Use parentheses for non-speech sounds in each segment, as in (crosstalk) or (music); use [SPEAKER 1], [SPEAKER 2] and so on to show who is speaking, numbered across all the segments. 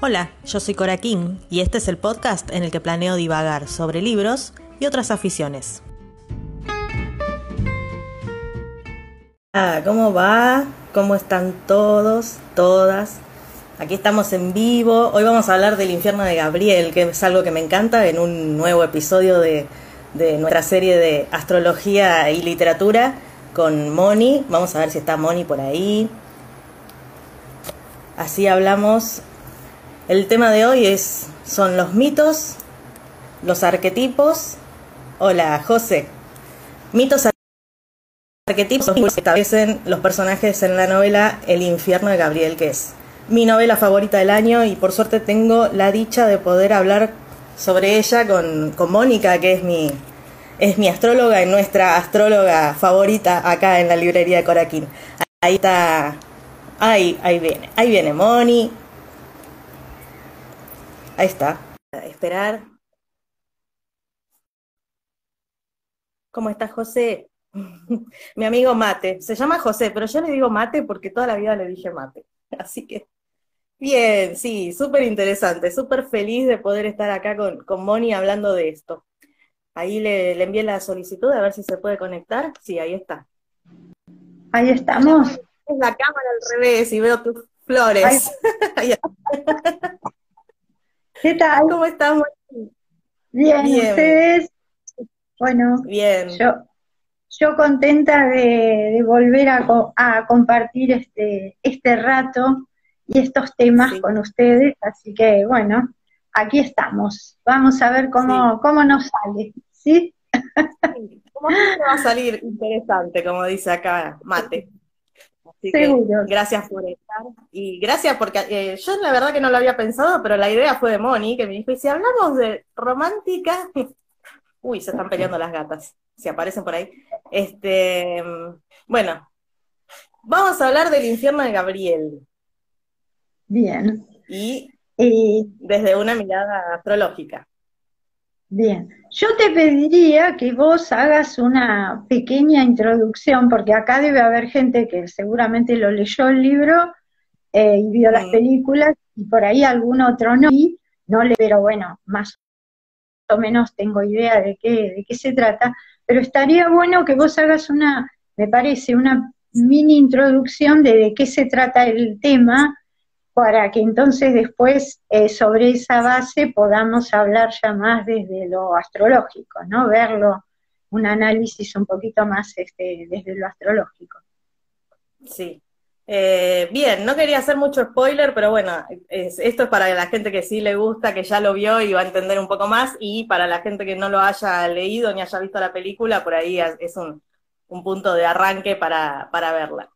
[SPEAKER 1] Hola, yo soy Cora King y este es el podcast en el que planeo divagar sobre libros y otras aficiones. Ah, ¿Cómo va? ¿Cómo están todos, todas? Aquí estamos en vivo. Hoy vamos a hablar del infierno de Gabriel, que es algo que me encanta en un nuevo episodio de, de nuestra serie de astrología y literatura con Moni. Vamos a ver si está Moni por ahí. Así hablamos el tema de hoy es, son los mitos, los arquetipos. Hola, José. Mitos arquetipos que establecen los personajes en la novela El infierno de Gabriel, que es mi novela favorita del año y por suerte tengo la dicha de poder hablar sobre ella con, con Mónica, que es mi, es mi astróloga y nuestra astróloga favorita acá en la librería de Coraquín. Ahí está, ahí, ahí viene, ahí viene Moni, Ahí está. esperar. ¿Cómo estás, José? (laughs) Mi amigo Mate. Se llama José, pero yo le digo Mate porque toda la vida le dije Mate. (laughs) Así que, bien, sí, súper interesante, súper feliz de poder estar acá con, con Moni hablando de esto. Ahí le, le envié la solicitud a ver si se puede conectar. Sí, ahí está.
[SPEAKER 2] Ahí estamos.
[SPEAKER 1] Es la cámara al revés y veo tus flores. (laughs)
[SPEAKER 2] ¿Qué tal?
[SPEAKER 1] ¿Cómo estamos?
[SPEAKER 2] Bien, ustedes. Bueno,
[SPEAKER 1] bien.
[SPEAKER 2] Yo, yo contenta de, volver a, compartir este, este rato y estos temas con ustedes, así que bueno, aquí estamos. Vamos a ver cómo, cómo nos sale, ¿sí?
[SPEAKER 1] sí. ¿Cómo va a salir interesante, como dice acá Mate? Gracias por estar. Y gracias porque eh, yo la verdad que no lo había pensado, pero la idea fue de Moni, que me dijo, y si hablamos de romántica, (laughs) uy, se están peleando las gatas, si aparecen por ahí. Este, bueno, vamos a hablar del infierno de Gabriel.
[SPEAKER 2] Bien.
[SPEAKER 1] Y desde una mirada astrológica.
[SPEAKER 2] Bien, yo te pediría que vos hagas una pequeña introducción, porque acá debe haber gente que seguramente lo leyó el libro eh, y vio las películas, y por ahí algún otro no, no le, pero bueno, más o menos tengo idea de qué, de qué se trata, pero estaría bueno que vos hagas una, me parece, una mini introducción de de qué se trata el tema para que entonces después eh, sobre esa base podamos hablar ya más desde lo astrológico, ¿no? Verlo, un análisis un poquito más este, desde lo astrológico.
[SPEAKER 1] Sí. Eh, bien, no quería hacer mucho spoiler, pero bueno, esto es para la gente que sí le gusta, que ya lo vio y va a entender un poco más, y para la gente que no lo haya leído ni haya visto la película, por ahí es un, punto de arranque para, para verla.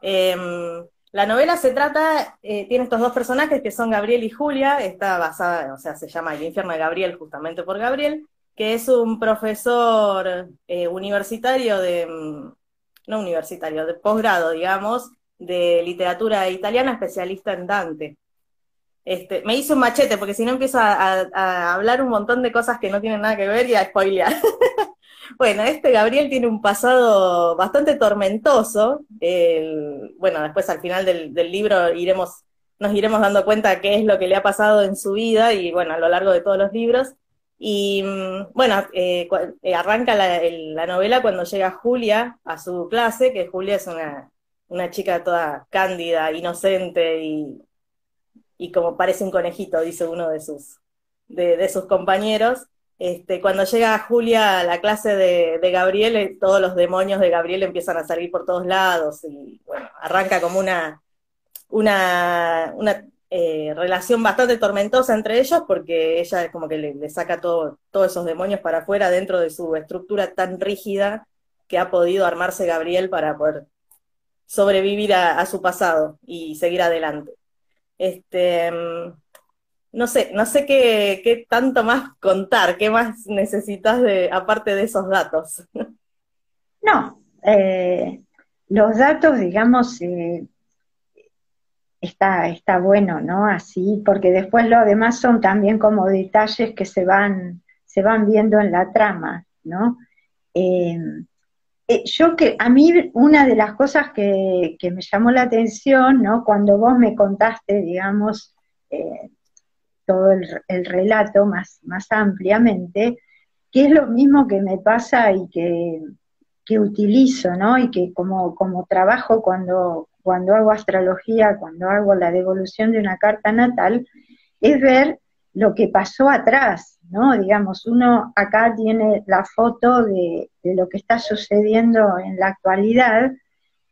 [SPEAKER 1] Em, la novela se trata, eh, tiene estos dos personajes que son Gabriel y Julia, está basada, o sea, se llama El infierno de Gabriel justamente por Gabriel, que es un profesor eh, universitario de, mm, no universitario, de posgrado, digamos, de literatura italiana, especialista en Dante. Este, me hizo un machete, porque si no empiezo a, a, hablar un montón de cosas que no tienen nada que ver y a spoilear. (laughs) Bueno, este Gabriel tiene un pasado bastante tormentoso. bueno, después al final del, libro iremos, nos iremos dando cuenta qué es lo que le ha pasado en su vida y bueno, a lo largo de todos los libros. Y mm, bueno, eh, eh, arranca la, novela cuando llega Julia a su clase, que Julia es una, una chica toda cándida, inocente y, y, como parece un conejito, dice uno de sus, de, de sus compañeros. Este, cuando llega Julia a la clase de, Gabriel, eh, todos los demonios de Gabriel empiezan a salir por todos lados y bueno, arranca como una, una, eh, relación bastante tormentosa entre ellos porque ella como que le, saca todo, todos esos demonios para afuera dentro de su estructura tan rígida que ha podido armarse Gabriel para poder sobrevivir a, a su pasado y seguir adelante. Este, no sé, no sé qué, tanto más contar, qué más necesitas de, aparte de esos datos.
[SPEAKER 2] No, eh, los datos, digamos, eh, está, está bueno, ¿no? Así, porque después lo demás son también como detalles que se van, se van viendo en la trama, ¿no? Eh, yo que, a mí una de las cosas que, que, me llamó la atención, ¿no? Cuando vos me contaste, digamos, todo el, relato más, más ampliamente, que es lo mismo que me pasa y que, utilizo, ¿no? Y que como, como trabajo cuando, cuando hago astrología, cuando hago la devolución de una carta natal, es ver lo que pasó atrás, ¿no? Digamos, uno acá tiene la foto de, de lo que está sucediendo en la actualidad,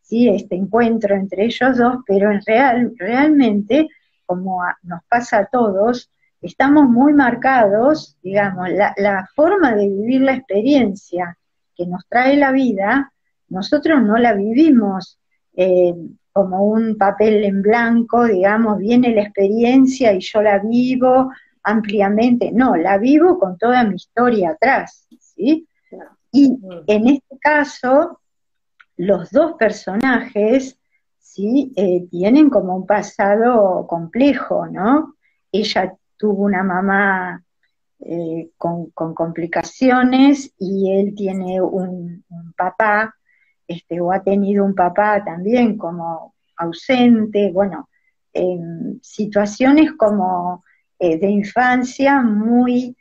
[SPEAKER 2] ¿sí? este encuentro entre ellos dos, pero en real, realmente, como nos pasa a todos, estamos muy marcados, digamos, la, forma de vivir la experiencia que nos trae la vida, nosotros no la vivimos eh, como un papel en blanco, digamos, viene la experiencia y yo la vivo ampliamente, no, la vivo con toda mi historia atrás, ¿sí? Y en este caso, los dos personajes, Eh, tienen como un pasado complejo, ¿no? Ella tuvo una mamá eh, con, complicaciones y él tiene un, papá, este, o ha tenido un papá también como ausente, bueno, en situaciones como eh, de infancia muy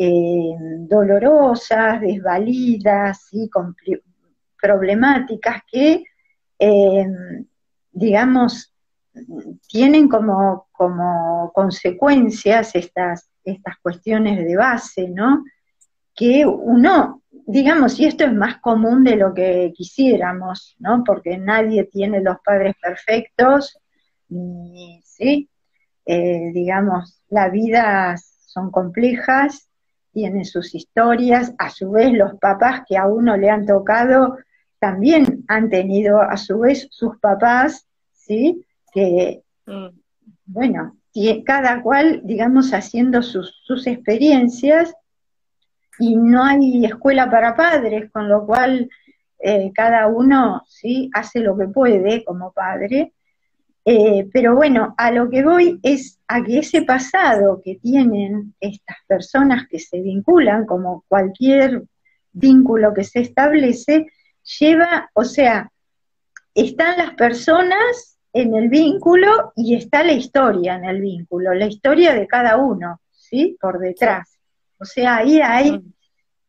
[SPEAKER 2] dolorosas, desvalidas, ¿sí? problemáticas que, eh, digamos, tienen como, como consecuencias estas, estas cuestiones de base, ¿no? Que uno, digamos, y esto es más común de lo que quisiéramos, ¿no? Porque nadie tiene los padres perfectos, ¿sí? Eh, digamos, la vida son complejas, tienen sus historias, a su vez los papás que a uno le han tocado también han tenido a su vez sus papás, ¿sí? Que, mm. bueno, cada cual, digamos, haciendo sus, experiencias y no hay escuela para padres, con lo cual eh, cada uno, ¿sí? Hace lo que puede como padre. Eh, pero bueno, a lo que voy es a que ese pasado que tienen estas personas que se vinculan, como cualquier vínculo que se establece, lleva, o sea, están las personas en el vínculo y está la historia en el vínculo, la historia de cada uno, ¿sí? Por detrás. O sea, ahí hay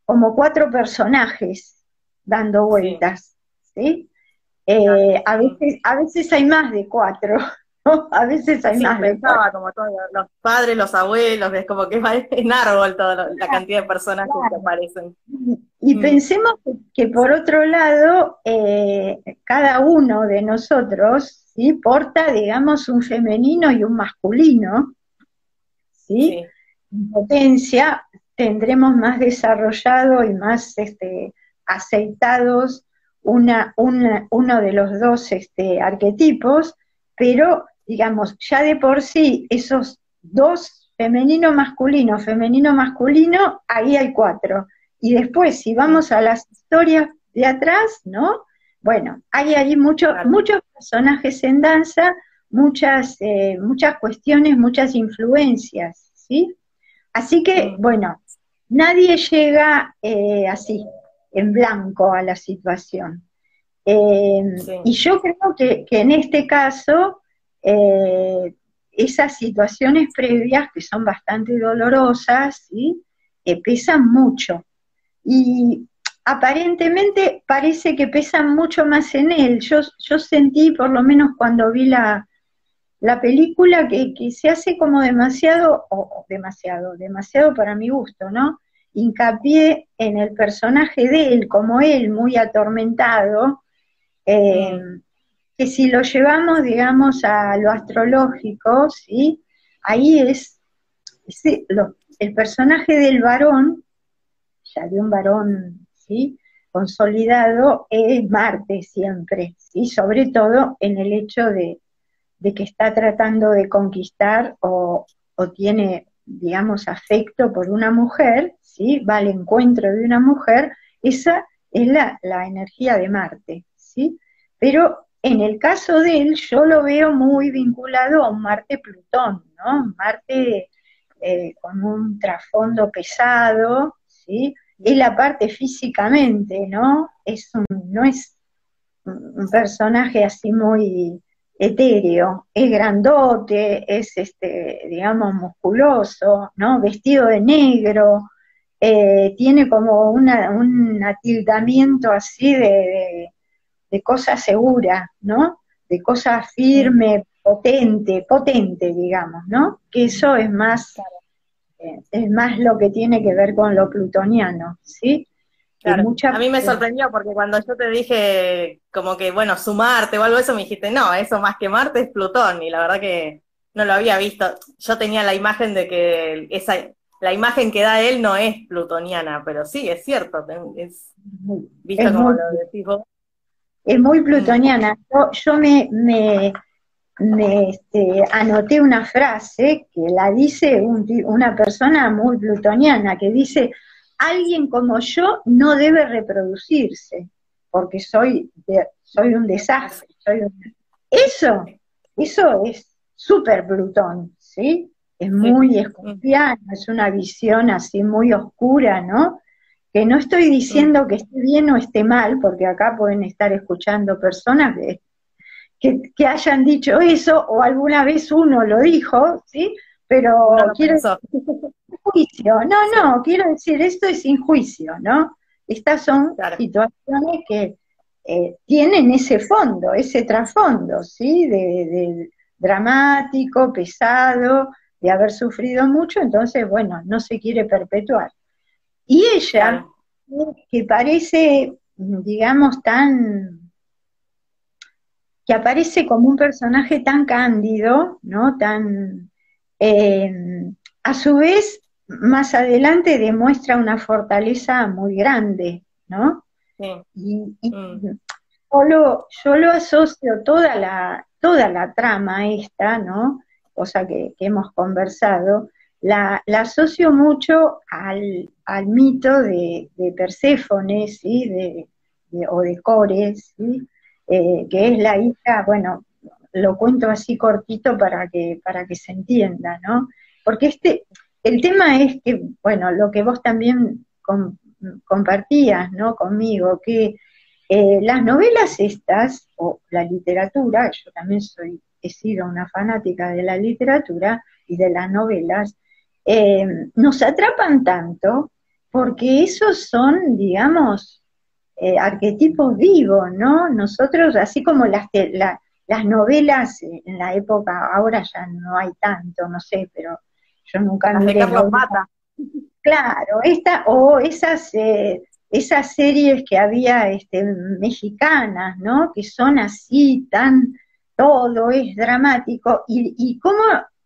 [SPEAKER 2] como cuatro personajes dando vueltas, ¿sí? Eh, a, veces, a veces hay más de cuatro, (laughs) A veces hay más de
[SPEAKER 1] como todos los padres, los abuelos, es como que es en árbol toda la cantidad de personas que aparecen.
[SPEAKER 2] Y mm. pensemos que, por otro lado, eh, cada uno de nosotros ¿sí? porta, digamos, un femenino y un masculino, ¿sí? En potencia tendremos más desarrollado y más este, aceitados una, uno de los dos este, arquetipos, pero digamos, ya de por sí esos dos femenino masculino, femenino masculino, ahí hay cuatro. Y después, si vamos a las historias de atrás, ¿no? Bueno, hay ahí muchos muchos personajes en danza, muchas, eh, muchas cuestiones, muchas influencias, ¿sí? Así que, bueno, nadie llega eh, así, en blanco a la situación. Eh, y yo creo que, en este caso, eh, esas situaciones previas, que son bastante dolorosas, ¿sí? pesan mucho. Y aparentemente parece que pesan mucho más en él. Yo, yo sentí, por lo menos cuando vi la, la película, que, que, se hace como demasiado, o demasiado, demasiado para mi gusto, ¿no? Hincapié en el personaje de él, como él, muy atormentado, eh, que si lo llevamos, digamos, a lo astrológico, ¿sí? ahí es, el personaje del varón, ya de un varón ¿sí? consolidado, es Marte siempre, ¿sí? sobre todo en el hecho de, que está tratando de conquistar o, tiene, digamos, afecto por una mujer, ¿sí? va al encuentro de una mujer, esa es la, la energía de Marte. Pero en el caso de él, yo lo veo muy vinculado a un Marte-Plutón, ¿no? Marte eh, con un trasfondo pesado, ¿sí? Y la parte físicamente, ¿no? Es un, no es un personaje así muy etéreo, es grandote, es este, digamos, musculoso, ¿no? Vestido de negro, eh, tiene como una, un atildamiento así de, cosa segura, ¿no? De cosa firme, potente, potente, digamos, ¿no? Que eso es más, eh, es más lo que tiene que ver con lo plutoniano, ¿sí?
[SPEAKER 1] a mí me sorprendió porque cuando yo te dije como que, bueno, sumarte o algo de eso, me dijiste, no, eso más que Marte es Plutón, y la verdad que no lo había visto. Yo tenía la imagen de que esa, la imagen que da él no es plutoniana, pero sí, es cierto, es,
[SPEAKER 2] visto como lo decís Es muy plutoniana. Yo, me, me, este, anoté una frase que la dice una persona muy plutoniana, que dice, alguien como yo no debe reproducirse, porque soy, soy un desastre. Eso, eso es súper Plutón, ¿sí? Es muy escorpiano, es una visión así muy oscura, ¿no? Que no estoy diciendo que esté bien o esté mal, porque acá pueden estar escuchando personas que, que, hayan dicho eso, o alguna vez uno lo dijo, ¿sí? Pero quiero juicio. No, no, quiero decir, esto es sin juicio, ¿no? Estas son situaciones que eh, tienen ese fondo, ese trasfondo, ¿sí? De, dramático, pesado, de haber sufrido mucho, entonces, bueno, no se quiere perpetuar. Y ella, que parece, digamos, tan que aparece como un personaje tan cándido, ¿no? Tan, eh, a su vez, más adelante demuestra una fortaleza muy grande, ¿no? Y, mm. yo, lo, asocio toda la, toda la trama esta, ¿no? Cosa que, hemos conversado, la, asocio mucho al, mito de, de Perséfone, ¿sí? De, o de Cores, ¿sí? Eh, que es la hija, bueno, lo cuento así cortito para que, para que se entienda, ¿no? Porque este, el tema es que, bueno, lo que vos también compartías, ¿no? Conmigo, que eh, las novelas estas, o la literatura, yo también soy, he sido una fanática de la literatura y de las novelas, eh, nos atrapan tanto porque esos son, digamos, eh, arquetipos vivos, ¿no? Nosotros, así como las, las novelas en la época, ahora ya no hay tanto, no sé, pero yo nunca miré. (laughs) Claro, esta, o esas, eh, esas series que había este, mexicanas, ¿no? Que son así, tan, todo es dramático, y, y cómo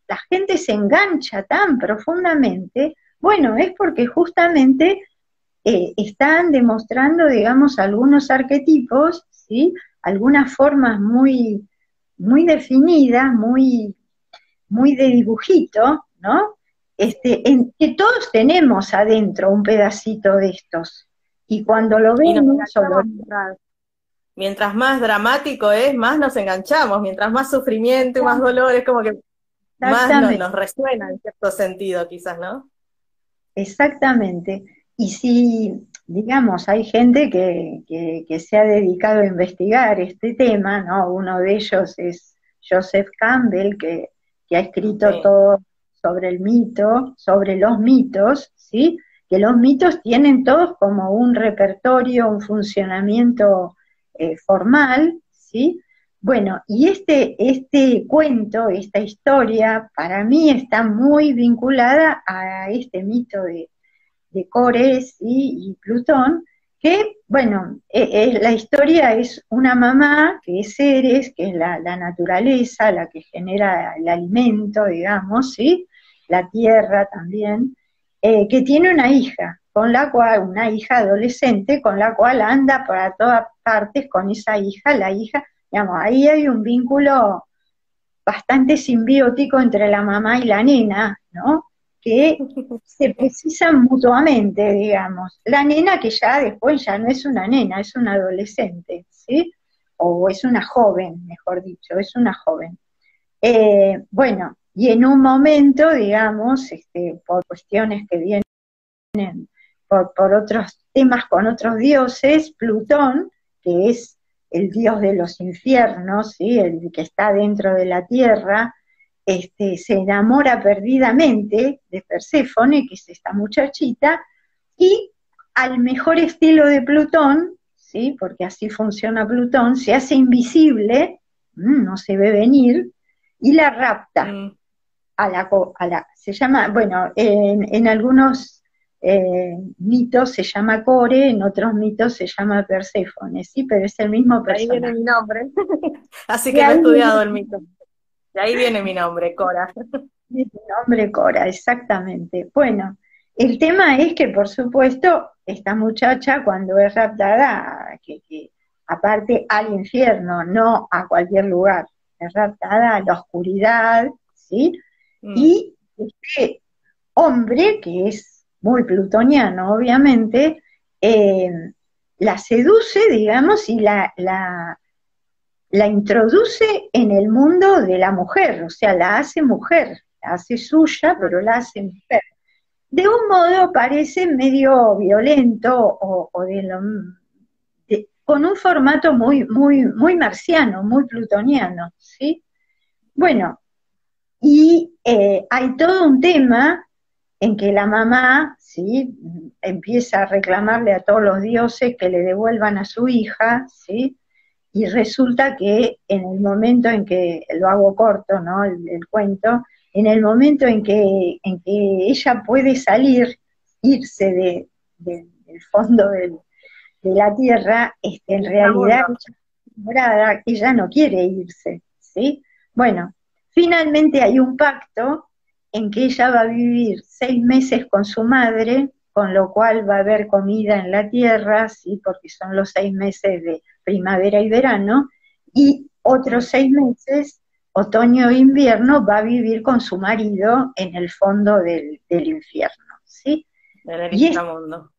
[SPEAKER 2] la gente se engancha tan profundamente, bueno, es porque justamente eh, están demostrando, digamos, algunos arquetipos, ¿sí? Algunas formas muy, muy definidas, muy, muy de dibujito, ¿no? Este, en, que todos tenemos adentro un pedacito de estos. Y cuando lo vemos,
[SPEAKER 1] mientras más dramático es, más nos enganchamos, mientras más sufrimiento y más dolor, es como que más nos, resuena en cierto sentido, quizás, ¿no?
[SPEAKER 2] Exactamente. Y si, digamos, hay gente que, que, se ha dedicado a investigar este tema, ¿no? Uno de ellos es Joseph Campbell, que, que ha escrito todo sobre el mito, sobre los mitos, ¿sí? Que los mitos tienen todos como un repertorio, un funcionamiento eh, formal, ¿sí? Bueno, y este, este cuento, esta historia, para mí está muy vinculada a este mito de, de Cores y Plutón, que, bueno, e, e, la historia es una mamá, que es Ceres, que es la, la, naturaleza, la que genera el alimento, digamos, ¿sí? la tierra también, eh, que tiene una hija, con la cual, una hija adolescente, con la cual anda para todas partes con esa hija, la hija, digamos, ahí hay un vínculo bastante simbiótico entre la mamá y la nena, ¿no? Que se precisan mutuamente, digamos. La nena que ya después ya no es una nena, es una adolescente, ¿sí? O es una joven, mejor dicho, es una joven. Eh, bueno, y en un momento, digamos, este, por cuestiones que vienen por, otros temas con otros dioses, Plutón, que es el dios de los infiernos, ¿sí? el que está dentro de la tierra, este, se enamora perdidamente de Perséfone, que es esta muchachita, y al mejor estilo de Plutón, ¿sí? porque así funciona Plutón, se hace invisible, no se ve venir, y la rapta. Mm. A la, a la, se llama, bueno, en, algunos eh, mitos se llama Core, en otros mitos se llama Perséfone, sí, pero es el mismo personaje.
[SPEAKER 1] Ahí viene mi nombre. (laughs) Así que he estudiado el mito. De ahí viene mi nombre, Cora. (laughs)
[SPEAKER 2] Mi nombre, Cora, exactamente. Bueno, el tema es que, por supuesto, esta muchacha cuando es raptada, que, aparte al infierno, no a cualquier lugar, es raptada a la oscuridad, ¿sí? Mm. Y este hombre, que es muy plutoniano, obviamente, eh, la seduce, digamos, y la, la, introduce en el mundo de la mujer, o sea, la hace mujer, la hace suya, pero la hace mujer. De un modo parece medio violento o, con un formato muy, muy, muy marciano, muy plutoniano, ¿sí? Bueno, y eh, hay todo un tema en que la mamá, ¿sí? Empieza a reclamarle a todos los dioses que le devuelvan a su hija, ¿sí? y resulta que en el momento en que, lo hago corto, ¿no? El, cuento, en el momento en que, en que ella puede salir, irse de, del fondo de la tierra, este, en realidad ella, ella no quiere irse, ¿sí? Bueno, finalmente hay un pacto en que ella va a vivir seis meses con su madre, con lo cual va a haber comida en la tierra, ¿sí? porque son los seis meses de primavera y verano, y otros seis meses, otoño e invierno, va a vivir con su marido en el fondo del, infierno. ¿sí?
[SPEAKER 1] En el inframundo.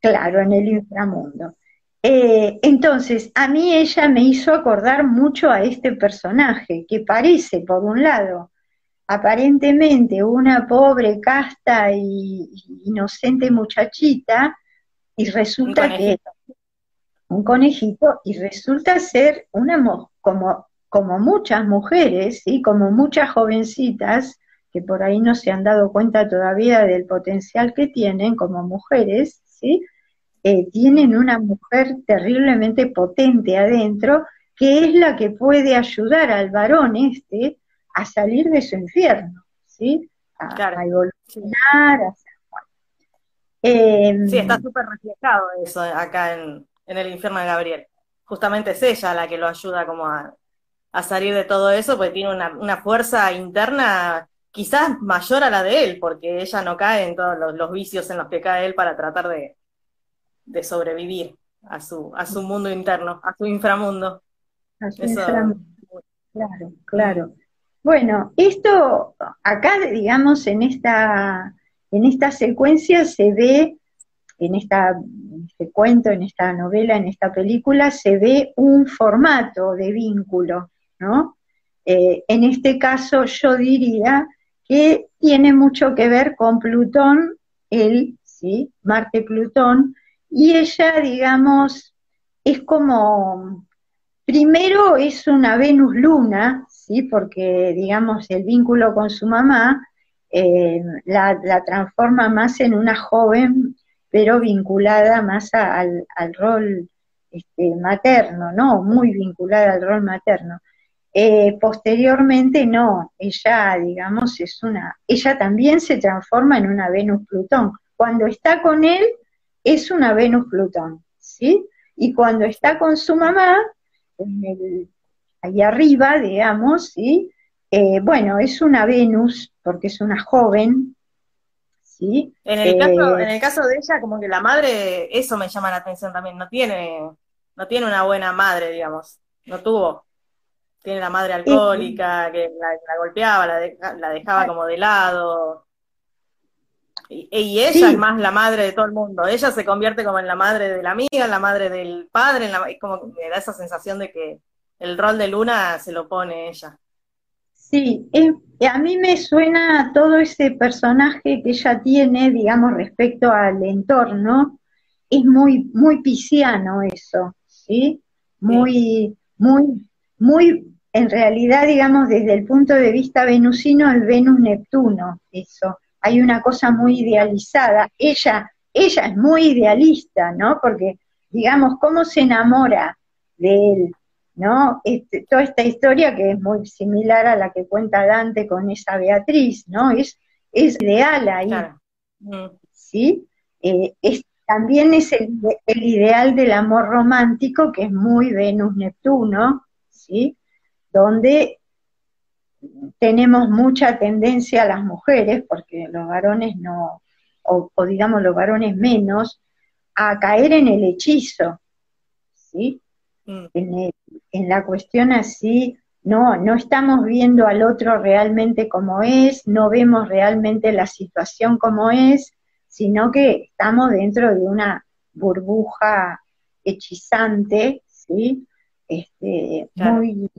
[SPEAKER 2] claro, en el inframundo. Eh, entonces, a mí ella me hizo acordar mucho a este personaje, que parece, por un lado, aparentemente una pobre, casta y inocente muchachita, y resulta que un conejito, y resulta ser una como, como muchas mujeres, y como muchas jovencitas, que por ahí no se han dado cuenta todavía del potencial que tienen como mujeres, ¿sí? Eh, tienen una mujer terriblemente potente adentro, que es la que puede ayudar al varón este a salir de su infierno, ¿sí? A, evolucionar,
[SPEAKER 1] em, sí, está súper reflejado eso acá en, el infierno de Gabriel. Justamente es ella la que lo ayuda como a, salir de todo eso, porque tiene una, fuerza interna quizás mayor a la de él, porque ella no cae en todos los, vicios en los que cae él para tratar de, sobrevivir a su, a su mundo interno, a su inframundo.
[SPEAKER 2] Claro, claro. Bueno, esto acá, digamos, en esta, en esta secuencia se ve, en, esta, este cuento, en esta novela, en esta película, se ve un formato de vínculo, ¿no? Eh, en este caso yo diría que tiene mucho que ver con Plutón, él, ¿sí? Marte-Plutón, y ella, digamos, es como, primero es una Venus-Luna, ¿sí? porque digamos el vínculo con su mamá eh, la, transforma más en una joven, pero vinculada más al, rol este, materno, ¿no? Muy vinculada al rol materno. Eh, posteriormente no, ella, digamos, es una, ella también se transforma en una Venus-Plutón. Cuando está con él, es una Venus-Plutón, ¿sí? Y cuando está con su mamá, ahí arriba, digamos, ¿sí? Eh, bueno, es una Venus, porque es una joven, ¿sí?
[SPEAKER 1] En el, caso, eh, en el caso de ella, como que la madre, eso me llama la atención también, no tiene, no tiene una buena madre, digamos, no tuvo. Tiene la madre alcohólica, que la, golpeaba, la, dejaba como de lado. Y, ella es más la madre de todo el mundo. Ella se convierte como en la madre de la amiga, la madre del padre, en la, es como que me da esa sensación de que el rol de Luna se lo pone ella.
[SPEAKER 2] Sí, a mí me suena todo ese personaje que ella tiene, digamos, respecto al entorno, es muy, muy pisciano eso, ¿sí? muy, muy, muy, en realidad, digamos, desde el punto de vista venusino, el Venus-Neptuno, eso. Hay una cosa muy idealizada. Ella, ella es muy idealista, ¿no? Porque, digamos, ¿cómo se enamora de él? ¿No? Este, toda esta historia que es muy similar a la que cuenta Dante con esa Beatriz, ¿no? Es, es ideal ahí. Mm. ¿Sí? Eh, es también es el, ideal del amor romántico, que es muy Venus-Neptuno, ¿sí? Donde tenemos mucha tendencia a las mujeres, porque los varones no, o, digamos los varones menos, a caer en el hechizo, ¿sí? Mm. En, la cuestión así, no, no estamos viendo al otro realmente como es, no vemos realmente la situación como es, sino que estamos dentro de una burbuja hechizante, ¿sí? Este, muy,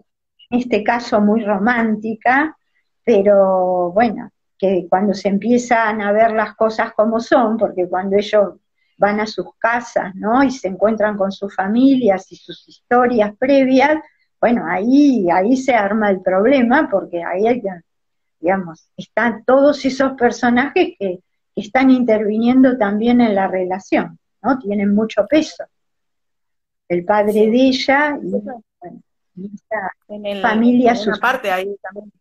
[SPEAKER 2] en este caso muy romántica, pero bueno, que cuando se empiezan a ver las cosas como son, porque cuando ellos van a sus casas, ¿no? Y se encuentran con sus familias y sus historias previas, bueno, ahí, ahí se arma el problema, porque ahí hay digamos, están todos esos personajes que están interviniendo también en la relación, ¿no? Tienen mucho peso. El padre de ella y, bueno,
[SPEAKER 1] en familia. En una parte ahí también.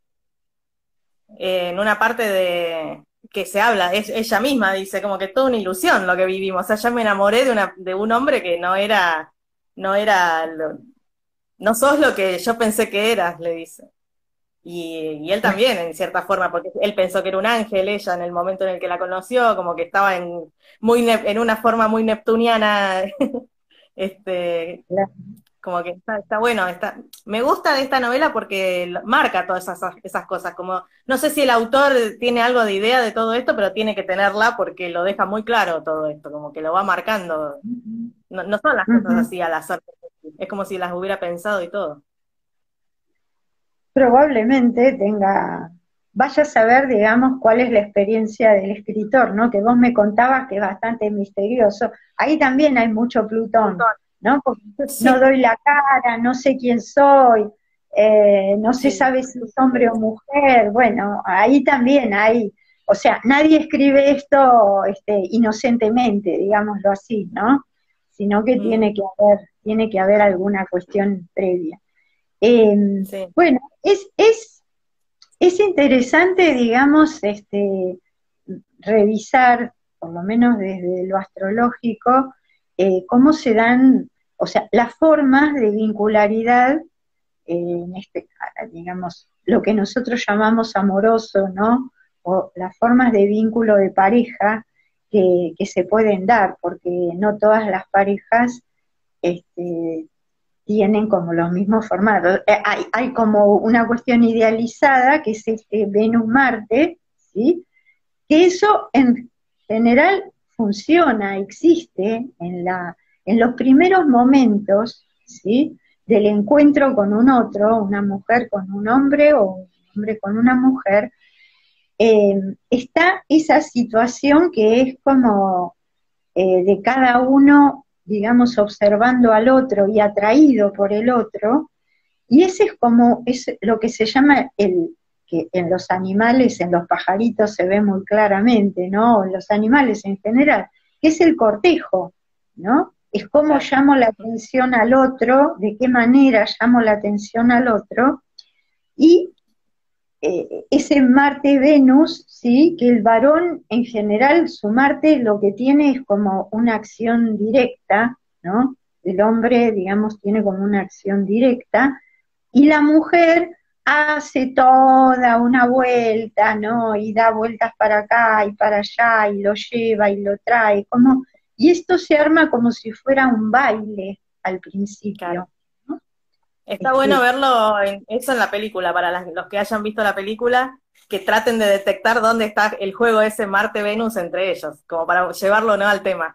[SPEAKER 1] Eh, en una parte de que se habla, es, ella misma dice como que toda una ilusión lo que vivimos. O sea, yo me enamoré de, una, de un hombre que no era, no era, no sos lo que yo pensé que eras, le dice. Y, él también, en cierta forma, porque él pensó que era un ángel, ella en el momento en el que la conoció, como que estaba en, muy en una forma muy neptuniana, (laughs) este, como que está, está, bueno, está, me gusta de esta novela porque marca todas esas, esas cosas, como, no sé si el autor tiene algo de idea de todo esto, pero tiene que tenerla porque lo deja muy claro todo esto, como que lo va marcando, no, no son las cosas así al azar, es como si las hubiera pensado y todo.
[SPEAKER 2] Probablemente tenga, vaya a saber, digamos, cuál es la experiencia del escritor, ¿no? Que vos me contabas que es bastante misterioso. Ahí también hay mucho Plutón, ¿no? Porque no doy la cara, no sé quién soy, eh, no se sabe si es hombre o mujer. Bueno, ahí también hay, o sea, nadie escribe esto este, inocentemente, digámoslo así, ¿no? Sino que mm. tiene que haber, tiene que haber alguna cuestión previa. Em, bueno, es, es, es interesante, digamos, este, revisar, por lo menos desde lo astrológico, eh, cómo se dan, o sea, las formas de vincularidad, en este, digamos, lo que nosotros llamamos amoroso, ¿no? O las formas de vínculo de pareja que, se pueden dar, porque no todas las parejas este, tienen como los mismos formatos. Eh, hay, como una cuestión idealizada que es este Venus-Marte, ¿sí? que eso en general funciona, existe en, la, en los primeros momentos ¿sí? del encuentro con un otro, una mujer con un hombre o un hombre con una mujer, eh, está esa situación que es como eh, de cada uno digamos, observando al otro y atraído por el otro, y ese es como es lo que se llama el que en los animales, en los pajaritos se ve muy claramente, ¿no? En los animales en general, que es el cortejo, ¿no? Es cómo llamo la atención al otro, de qué manera llamo la atención al otro, y eh, ese Marte-Venus, ¿sí? que el varón en general, su Marte lo que tiene es como una acción directa, ¿no? El hombre, digamos, tiene como una acción directa, y la mujer hace toda una vuelta, ¿no? Y da vueltas para acá y para allá, y lo lleva y lo trae, como, y esto se arma como si fuera un baile al principio.
[SPEAKER 1] Está bueno verlo en, eso en la película, para los que hayan visto la película, que traten de detectar dónde está el juego ese Marte-Venus entre ellos, como para llevarlo ¿no? al tema,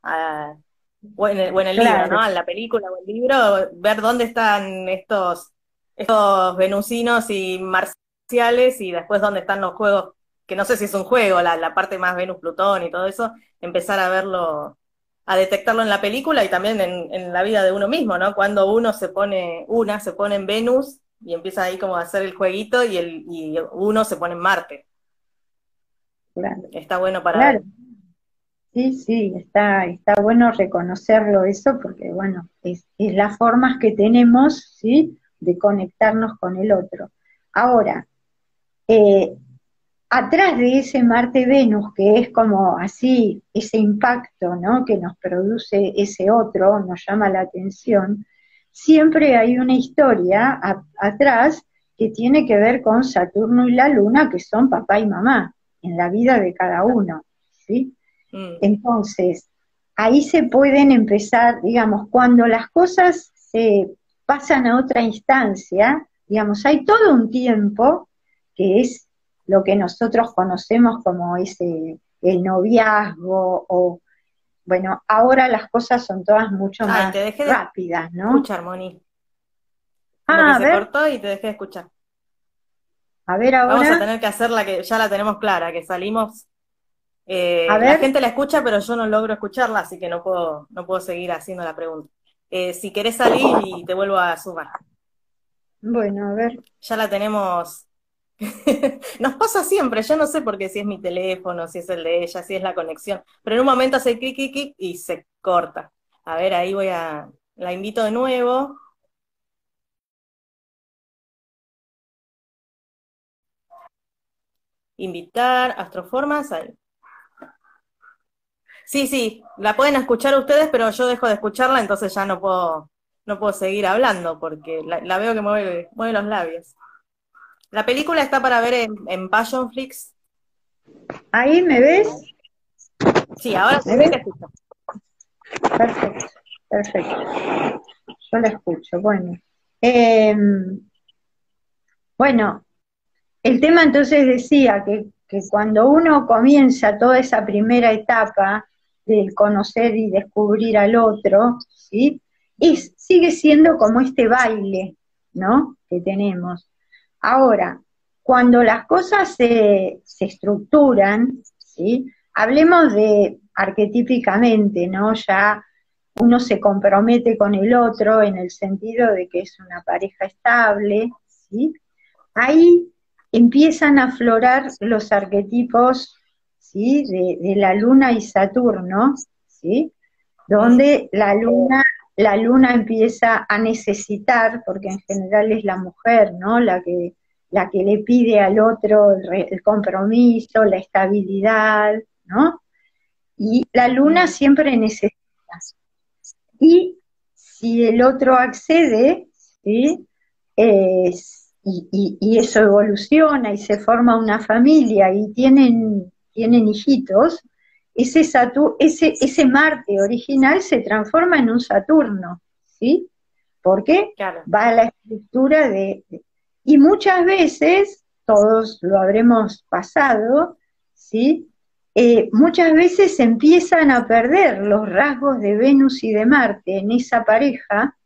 [SPEAKER 1] o, en el, libro, ¿no? En la película o el libro, ver dónde están estos, estos venusinos y marciales y después dónde están los juegos, que no sé si es un juego, la, la parte más Venus-Plutón y todo eso, empezar a verlo a detectarlo en la película y también en, la vida de uno mismo, ¿no? Cuando uno se pone, una se pone en Venus y empieza ahí como a hacer el jueguito y, el, y uno se pone en Marte.
[SPEAKER 2] Claro.
[SPEAKER 1] Está bueno para...
[SPEAKER 2] Claro. Sí, sí, está, está bueno reconocerlo eso porque, bueno, es, es las formas que tenemos, ¿sí? De conectarnos con el otro. Ahora, eh, atrás de ese Marte-Venus, que es como así, ese impacto ¿no? que nos produce ese otro, nos llama la atención, siempre hay una historia atrás que tiene que ver con Saturno y la Luna, que son papá y mamá en la vida de cada uno. ¿sí? Mm. Entonces, ahí se pueden empezar, digamos, cuando las cosas se pasan a otra instancia, digamos, hay todo un tiempo que es lo que nosotros conocemos como ese el noviazgo o bueno, ahora las cosas son todas mucho más rápidas, ¿no?
[SPEAKER 1] Escuchar, Moni. Ah, a se cortó y te dejé de escuchar.
[SPEAKER 2] A ver ahora.
[SPEAKER 1] Vamos a tener que hacer la que ya la tenemos clara, que salimos. Eh, la gente la escucha, pero yo no logro escucharla, así que no puedo, no puedo seguir haciendo la pregunta. Eh, si querés salir y te vuelvo a sumar.
[SPEAKER 2] Bueno, a ver.
[SPEAKER 1] Ya la tenemos (laughs) Nos pasa siempre, yo no sé por qué, si es mi teléfono, si es el de ella, si es la conexión, pero en un momento hace clic, clic, clic y se corta. A ver, ahí voy a, la invito de nuevo. Invitar, astroformas, ahí. Sí, sí, la pueden escuchar ustedes, pero yo dejo de escucharla, entonces ya no puedo, no puedo seguir hablando porque la, veo que mueve, mueve los labios. La película está para ver en, en Passionflix.
[SPEAKER 2] ¿Ahí me ves?
[SPEAKER 1] Sí, ahora se ve
[SPEAKER 2] Perfecto, perfecto. Yo la escucho. Bueno. Em, bueno, el tema entonces decía que, que cuando uno comienza toda esa primera etapa de conocer y descubrir al otro, ¿sí? Y sigue siendo como este baile, ¿no? Que tenemos. Ahora, cuando las cosas se, estructuran, ¿sí? hablemos de arquetípicamente, ¿no? Ya uno se compromete con el otro en el sentido de que es una pareja estable, ¿sí? Ahí empiezan a aflorar los arquetipos, ¿sí? De, de la luna y Saturno, ¿sí? Donde la luna la luna empieza a necesitar, porque en general es la mujer, ¿no? La que, la que le pide al otro el, compromiso, la estabilidad, ¿no? Y la luna siempre necesita. Y si el otro accede, ¿sí? y, y, eso evoluciona y se forma una familia y tienen, tienen hijitos, ese, ese, ese Marte original se transforma en un Saturno, ¿sí? ¿Por qué? Va a la estructura de, Y muchas veces, todos lo habremos pasado, ¿sí? Eh, muchas veces empiezan a perder los rasgos de Venus y de Marte en esa pareja,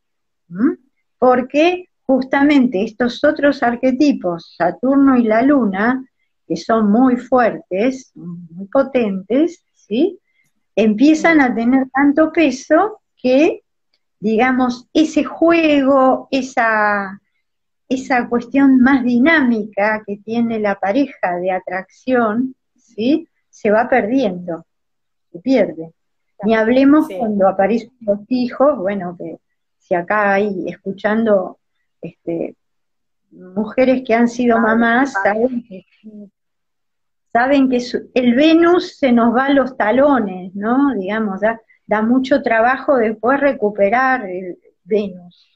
[SPEAKER 2] porque justamente estos otros arquetipos, Saturno y la Luna, que son muy fuertes, muy potentes, ¿sí? Empiezan a tener tanto peso que, digamos, ese juego, esa, esa cuestión más dinámica que tiene la pareja de atracción, ¿sí? Se va perdiendo, se pierde. Ni hablemos cuando aparecen los hijos, bueno, que si acá hay escuchando este, mujeres que han sido mamás, saben que saben que el Venus se nos va a los talones, ¿no? Digamos, da, mucho trabajo después recuperar el Venus,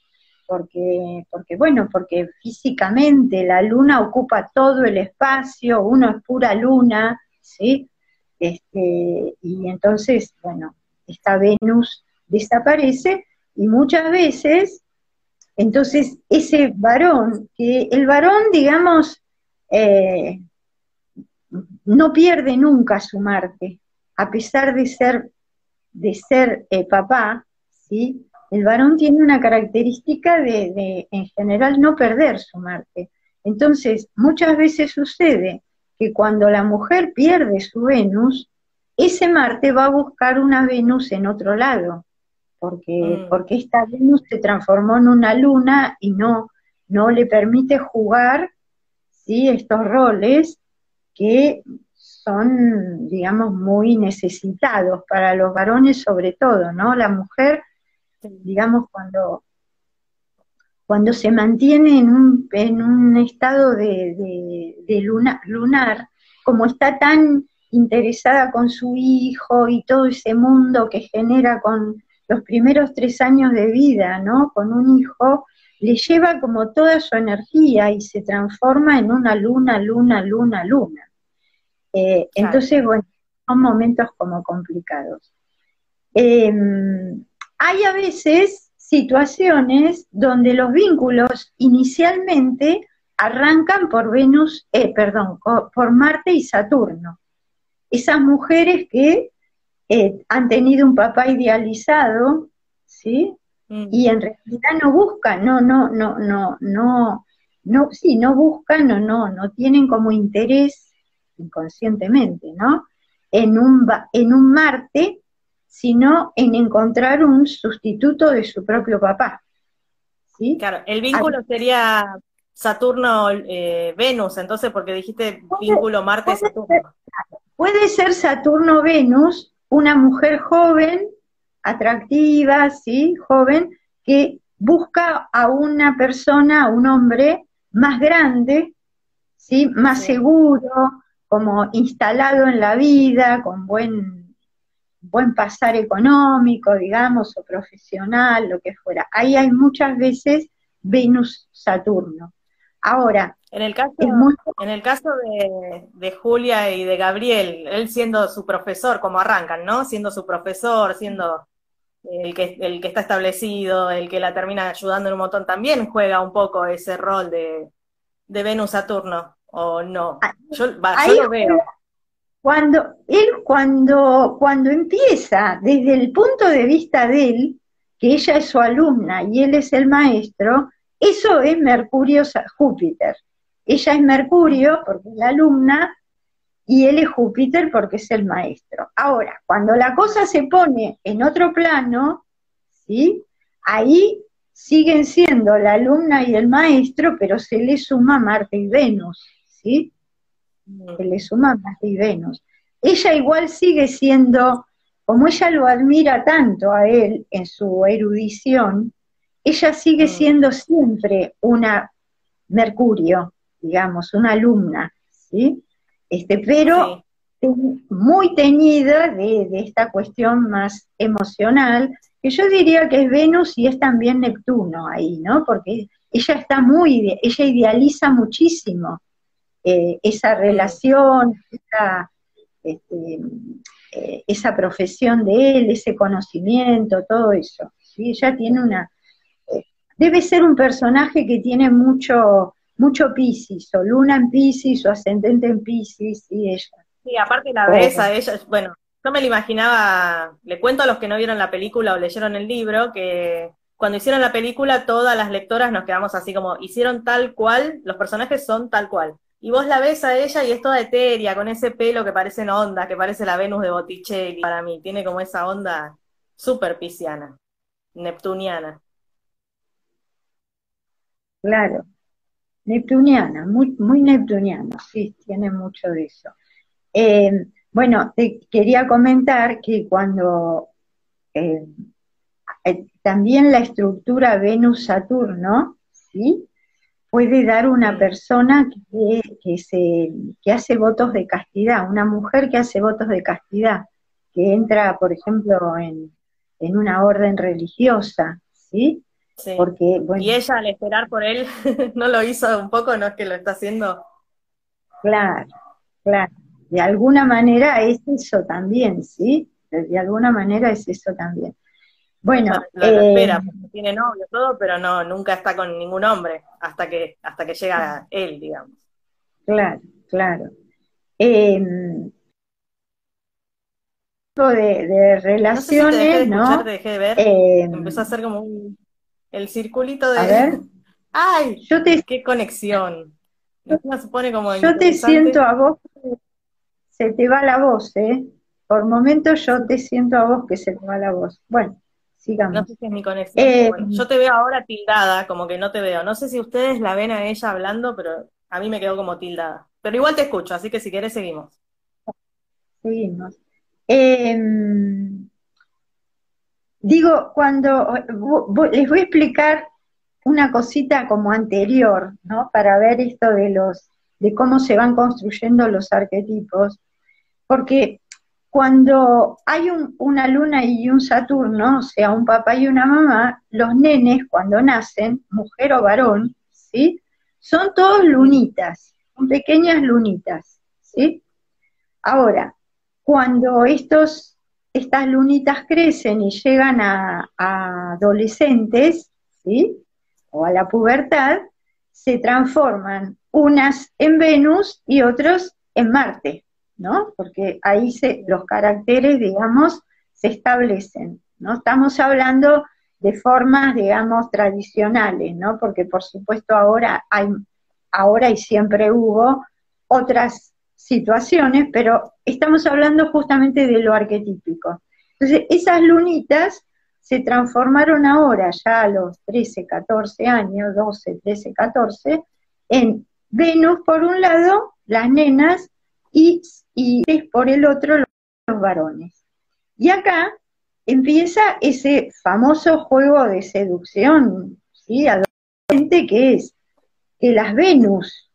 [SPEAKER 2] porque, porque, bueno, porque físicamente la luna ocupa todo el espacio, uno es pura luna, ¿sí? Este, y entonces, bueno, esta Venus desaparece y muchas veces, entonces ese varón, que el varón, digamos, eh, no pierde nunca su Marte, a pesar de ser, de ser eh, papá, ¿sí? el varón tiene una característica de, en general, no perder su Marte. Entonces, muchas veces sucede que cuando la mujer pierde su Venus, ese Marte va a buscar una Venus en otro lado, porque, mm. porque esta Venus se transformó en una luna y no, no le permite jugar ¿sí? estos roles que son, digamos, muy necesitados para los varones sobre todo, ¿no? La mujer, digamos, cuando, cuando se mantiene en un, en un estado de, de, lunar, como está tan interesada con su hijo y todo ese mundo que genera con los primeros tres años de vida, ¿no? Con un hijo, le lleva como toda su energía y se transforma en una luna, luna, luna, luna. Eh, entonces, bueno, son momentos como complicados. Em, hay a veces situaciones donde los vínculos inicialmente arrancan por Venus, eh, perdón, por Marte y Saturno. Esas mujeres que eh, han tenido un papá idealizado, ¿sí? Mm. Y en realidad no buscan, no, no, no, no, no, no, sí, no buscan o no, no tienen como interés inconscientemente, ¿no? En un, en un Marte, sino en encontrar un sustituto de su propio papá.
[SPEAKER 1] ¿sí? Claro, el vínculo sería Saturno-Venus, eh, entonces, porque dijiste vínculo Marte-Saturno.
[SPEAKER 2] Puede ser Saturno-Venus, una mujer joven, atractiva, ¿sí? Joven, que busca a una persona, a un hombre más grande, ¿sí? Más seguro, como instalado en la vida, con buen, buen pasar económico, digamos, o profesional, lo que fuera. Ahí hay muchas veces Venus-Saturno. Ahora,
[SPEAKER 1] en el caso, en el caso de, Julia y de Gabriel, él siendo su profesor, como arrancan, ¿no? Siendo su profesor, siendo el que, el que está establecido, el que la termina ayudando en un montón, también juega un poco ese rol de, de Venus-Saturno o no? Ah, yo, lo veo.
[SPEAKER 2] Cuando él, cuando, cuando empieza, desde el punto de vista de él, que ella es su alumna y él es el maestro, eso es Mercurio Júpiter. Ella es Mercurio porque es la alumna y él es Júpiter porque es el maestro. Ahora, cuando la cosa se pone en otro plano, ¿sí? Ahí siguen siendo la alumna y el maestro, pero se le suma Marte y Venus. ¿Sí? Que le suma Marte y Venus. Ella igual sigue siendo, como ella lo admira tanto a él en su erudición, ella sigue mm. siendo siempre una Mercurio, digamos, una alumna, ¿sí? Este, pero muy teñida de, de, esta cuestión más emocional, que yo diría que es Venus y es también Neptuno ahí, ¿no? Porque ella está muy, ella idealiza muchísimo eh, esa relación, esa, este, eh, esa profesión de él, ese conocimiento, todo eso. ¿sí? Ella tiene una... Eh, debe ser un personaje que tiene mucho, mucho Piscis, o luna en Piscis, o ascendente en Piscis, y ella.
[SPEAKER 1] Sí, aparte la ves a ella, bueno, yo me la imaginaba, le cuento a los que no vieron la película o leyeron el libro, que cuando hicieron la película todas las lectoras nos quedamos así como, hicieron tal cual, los personajes son tal cual y vos la ves a ella y es toda etérea, con ese pelo que parece en onda, que parece la Venus de Botticelli para mí, tiene como esa onda súper pisciana, neptuniana.
[SPEAKER 2] Claro, neptuniana, muy, neptuniana, sí, tiene mucho de eso. Eh, bueno, te quería comentar que cuando eh, eh, también la estructura Venus-Saturno, ¿sí? Puede dar una persona que, que, se, que hace votos de castidad, una mujer que hace votos de castidad, que entra, por ejemplo, en, en una orden religiosa, ¿sí?
[SPEAKER 1] Sí. Porque, bueno, y ella al esperar por él (laughs) no lo hizo un poco, no es que lo está haciendo.
[SPEAKER 2] Claro, claro. De alguna manera es eso también, ¿sí? De alguna manera es eso también. Bueno, (laughs)
[SPEAKER 1] eh, espera, tiene novio todo, pero no, nunca está con ningún hombre hasta que hasta que llega él, digamos.
[SPEAKER 2] Claro, claro. Eh, de, de relaciones, ¿no?
[SPEAKER 1] Sé de ver. Eh, Empezó a hacer como un, el circulito de. A ver. (laughs) ¡Ay! Yo te, ¡Qué conexión!
[SPEAKER 2] Se pone como yo te siento a vos, se te va la voz, ¿eh? por momentos yo te siento a vos que se te va la voz. Bueno, sigamos.
[SPEAKER 1] No sé si es mi conexión. Eh, yo te veo ahora tildada, como que no te veo. No sé si ustedes la ven a ella hablando, pero a mí me quedó como tildada. Pero igual te escucho, así que si quieres seguimos.
[SPEAKER 2] Seguimos. Em, digo, cuando les voy a explicar una cosita como anterior, ¿no? Para ver esto de los, de cómo se van construyendo los arquetipos, porque cuando hay una luna y un Saturno, o sea, un papá y una mamá, los nenes cuando nacen, mujer o varón, ¿sí? Son todos lunitas, son pequeñas lunitas, ¿sí? Ahora, cuando estos, estas lunitas crecen y llegan a, a adolescentes, ¿sí? o a la pubertad, se transforman unas en Venus y otros en Marte, ¿no? Porque ahí se, los caracteres, digamos, se establecen, ¿no? Estamos hablando de formas, digamos, tradicionales, ¿no? Porque por supuesto ahora hay, ahora y siempre hubo otras situaciones, pero estamos hablando justamente de lo arquetípico. Entonces, esas lunitas se transformaron ahora, ya a los 13, 14 años, 12, 13, 14, en Venus por un lado, las nenas, y, y por el otro los varones. Y acá empieza ese famoso juego de seducción, ¿sí? Adolescente que es que las Venus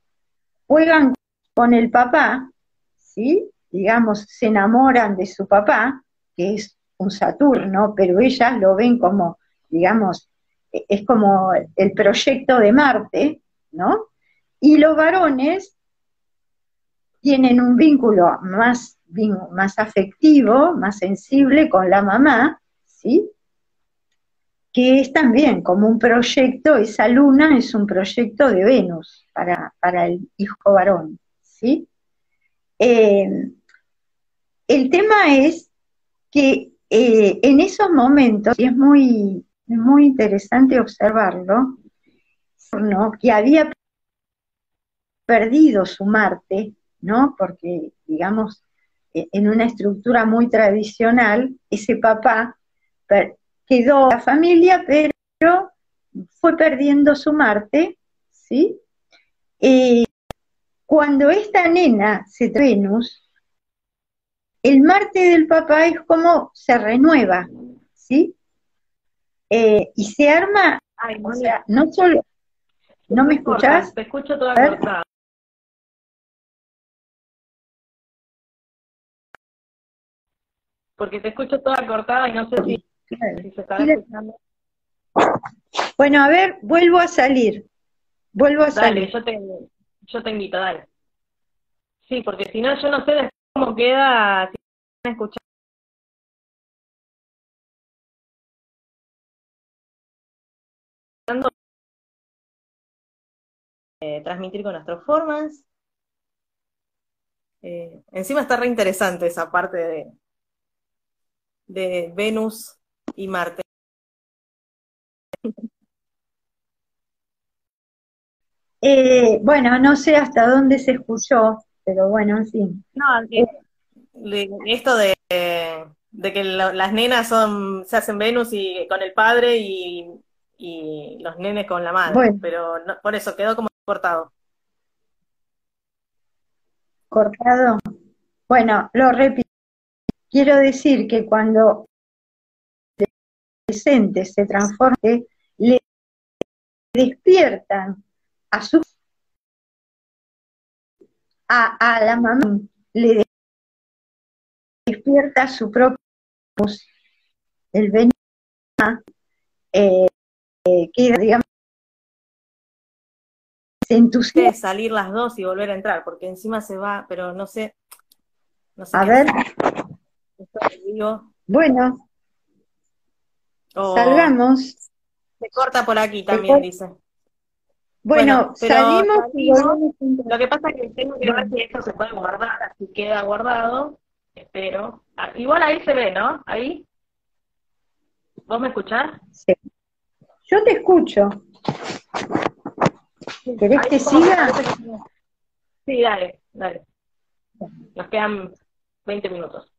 [SPEAKER 2] juegan con el papá, ¿sí? Digamos, se enamoran de su papá, que es un Saturno, pero ellas lo ven como, digamos, e-, es como el proyecto de Marte, ¿no? Y los varones tienen un vínculo más, más afectivo, más sensible con la mamá, ¿sí? Que es también como un proyecto, esa luna es un proyecto de Venus para, para el hijo varón, ¿sí? Eh, el tema es que eh, en esos momentos, y es muy, muy interesante observarlo, ¿no? que había perdido su Marte, ¿no? Porque, digamos, e, en una estructura muy tradicional, ese papá quedó la familia, pero fue perdiendo su Marte, ¿sí? Eh, cuando esta nena se Venus, el Marte del papá es como se renueva, ¿sí? Eh, y se arma, o sea, no solo, ¿no me escuchás?
[SPEAKER 1] Te escucho toda cortada. Porque te escucho toda cortada y no sé si, se está escuchando.
[SPEAKER 2] Bueno, a ver, vuelvo a salir. Vuelvo a
[SPEAKER 1] salir.
[SPEAKER 2] Dale,
[SPEAKER 1] yo te, yo te invito, dale. Sí, porque si no, yo no sé cómo queda, si escuchando. Eh, transmitir con nuestras formas. Eh, encima está re interesante esa parte de, de Venus y Marte.
[SPEAKER 2] Eh, bueno, no sé hasta dónde se escuchó, pero bueno, en fin.
[SPEAKER 1] No, esto de, que las nenas son se hacen Venus y con el padre y, los nenes con la madre, pero por eso quedó como cortado.
[SPEAKER 2] Cortado. Bueno, lo repito. Quiero decir que cuando el presente se transforma, le despiertan a su a, a la mamá le despierta su propio el veneno eh, que digamos
[SPEAKER 1] se entusiasma. Salir las dos y volver a entrar porque encima se va pero no sé
[SPEAKER 2] no sé a ver bueno salgamos
[SPEAKER 1] se corta por aquí también dice
[SPEAKER 2] bueno, salimos, y
[SPEAKER 1] Lo que pasa es que tengo que ver si esto se puede guardar, así queda guardado. Espero. Ah, igual ahí se ve, ¿no? Ahí. ¿Vos me escuchás?
[SPEAKER 2] Sí. Yo te escucho. ¿Querés que siga?
[SPEAKER 1] Sí, dale, dale. Nos quedan 20 minutos.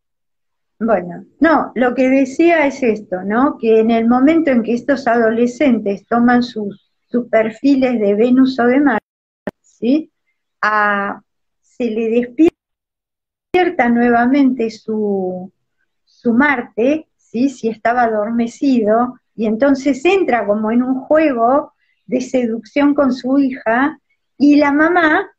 [SPEAKER 2] Bueno, no, lo que decía es esto, ¿no? Que en el momento en que estos adolescentes toman sus, sus perfiles de Venus o de Marte, ¿sí? se le despierta nuevamente su, su Marte, ¿sí? Si estaba adormecido, y entonces entra como en un juego de seducción con su hija, y la mamá,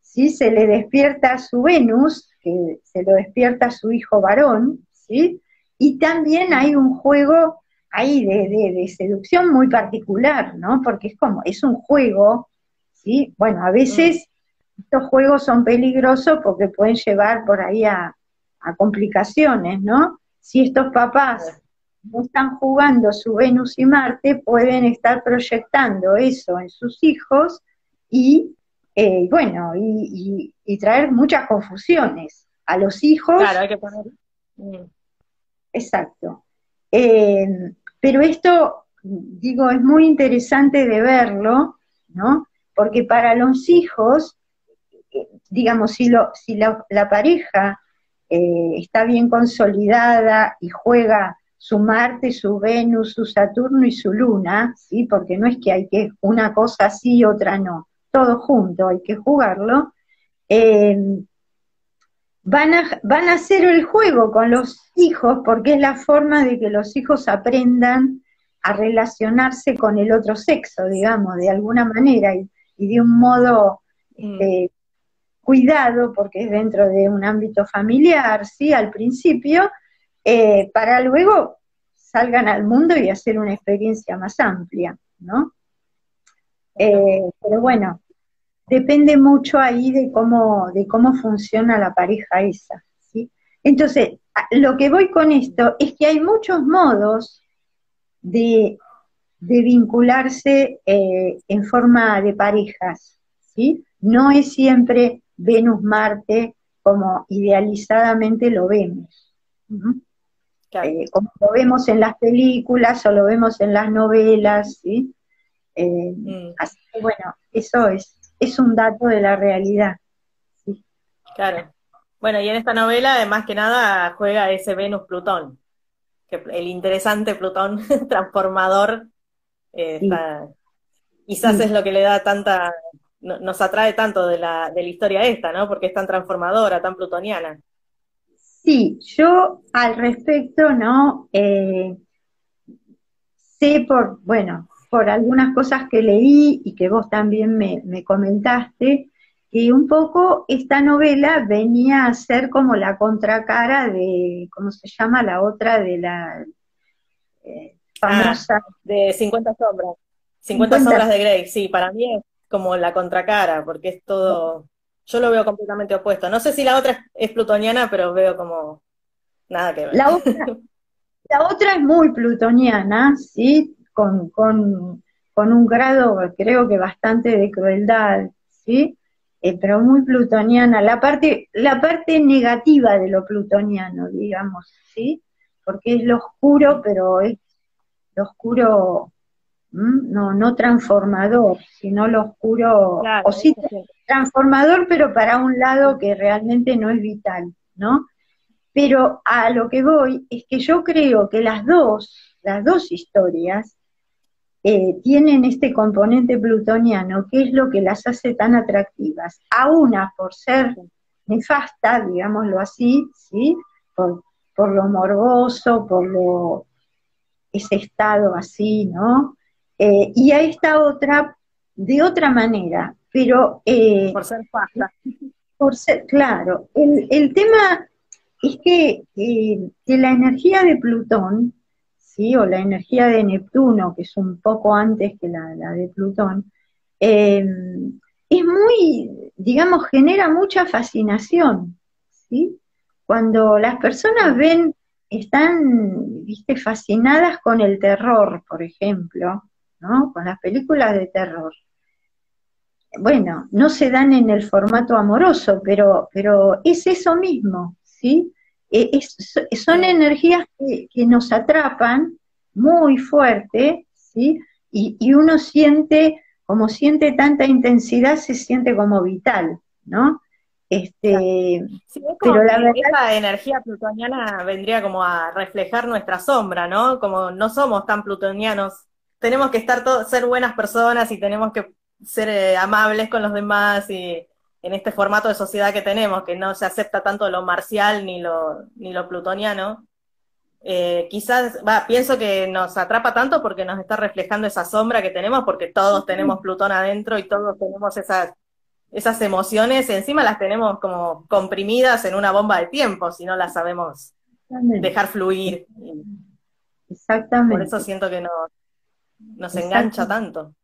[SPEAKER 2] ¿sí? Se le despierta su Venus, que se lo despierta su hijo varón, ¿sí? Y también hay un juego ahí de, seducción muy particular, ¿no? Porque es como, es un juego, ¿sí? Bueno, a veces estos juegos son peligrosos porque pueden llevar por ahí a, a complicaciones, ¿no? Si estos papás no están jugando su Venus y Marte, pueden estar proyectando eso en sus hijos y eh, bueno, y, traer muchas confusiones a los hijos.
[SPEAKER 1] Claro, hay que poner.
[SPEAKER 2] Mm. Exacto. Eh, pero esto, digo, es muy interesante de verlo, ¿no? Porque para los hijos, eh, digamos, si, lo, si la, pareja está bien consolidada y juega su Marte, su Venus, su Saturno y su Luna, ¿sí? Porque no es que hay que una cosa sí y otra no todo junto, hay que jugarlo, eh, van, a, van a hacer el juego con los hijos porque es la forma de que los hijos aprendan a relacionarse con el otro sexo, digamos, de alguna manera y, de un modo mm. eh, cuidado, porque es dentro de un ámbito familiar, ¿sí? Al principio, eh, para luego salgan al mundo y hacer una experiencia más amplia, ¿no? Eh, pero bueno, depende mucho ahí de cómo, de cómo funciona la pareja esa. ¿sí? Entonces, lo que voy con esto es que hay muchos modos de, vincularse eh, en forma de parejas. ¿sí? No es siempre Venus-Marte como idealizadamente lo vemos. Eh, como lo vemos en las películas o lo vemos en las novelas, ¿sí? Mm. Así que bueno, eso es, es un dato de la realidad.
[SPEAKER 1] Claro. Bueno, y en esta novela, además que nada, juega ese Venus-Plutón, que el interesante Plutón (laughs) transformador, eh, quizás es lo que le da tanta, nos atrae tanto de la, de la historia esta, ¿no? Porque es tan transformadora, tan plutoniana.
[SPEAKER 2] Sí, yo al respecto, ¿no? Eh, sé por, bueno, por algunas cosas que leí y que vos también me, comentaste, que un poco esta novela venía a ser como la contracara de, ¿cómo se llama? La otra de la
[SPEAKER 1] eh, famosa... Ah, de 50 sombras. 50, sombras de Grey, sí, para mí es como la contracara, porque es todo... Yo lo veo completamente opuesto. No sé si la otra es plutoniana, pero veo como nada que ver.
[SPEAKER 2] La otra, (laughs) la otra es muy plutoniana, ¿sí? Con, con, un grado, creo que bastante de crueldad, ¿sí? Eh, pero muy plutoniana, la parte, la parte negativa de lo plutoniano, digamos, ¿sí? Porque es lo oscuro, pero es lo oscuro, no, no transformador, sino lo oscuro, o sí, transformador, pero para un lado que realmente no es vital, ¿no? Pero a lo que voy es que yo creo que las dos, las dos historias, eh, tienen este componente plutoniano, que es lo que las hace tan atractivas. A una por ser nefasta, digámoslo así, ¿sí? Por, lo morboso, por lo ese estado así, ¿no? Eh, y a esta otra de otra manera, pero...
[SPEAKER 1] Eh, por ser fasta.
[SPEAKER 2] Por ser, claro. El, el tema es que, que la energía de Plutón o la energía de Neptuno, que es un poco antes que la, de Plutón, eh, es muy, digamos, genera mucha fascinación. ¿sí? Cuando las personas ven, están, viste, fascinadas con el terror, por ejemplo, ¿no? con las películas de terror. Bueno, no se dan en el formato amoroso, pero, pero es eso mismo, ¿sí? Eh, son energías que, nos atrapan muy fuerte, ¿sí? Y, uno siente, como siente tanta intensidad, se siente como vital, ¿no? Este,
[SPEAKER 1] pero la verdad, esa energía plutoniana vendría como a reflejar nuestra sombra, ¿no? Como no somos tan plutonianos, tenemos que estar todos, ser buenas personas y tenemos que ser eh, amables con los demás y en este formato de sociedad que tenemos, que no se acepta tanto lo marcial ni lo, ni lo plutoniano, eh, quizás, va, pienso que nos atrapa tanto porque nos está reflejando esa sombra que tenemos, porque todos tenemos Plutón adentro y todos tenemos esas esas emociones encima las tenemos como comprimidas en una bomba de tiempo, si no las sabemos dejar fluir.
[SPEAKER 2] Exactamente.
[SPEAKER 1] Por eso siento que nos, nos engancha tanto.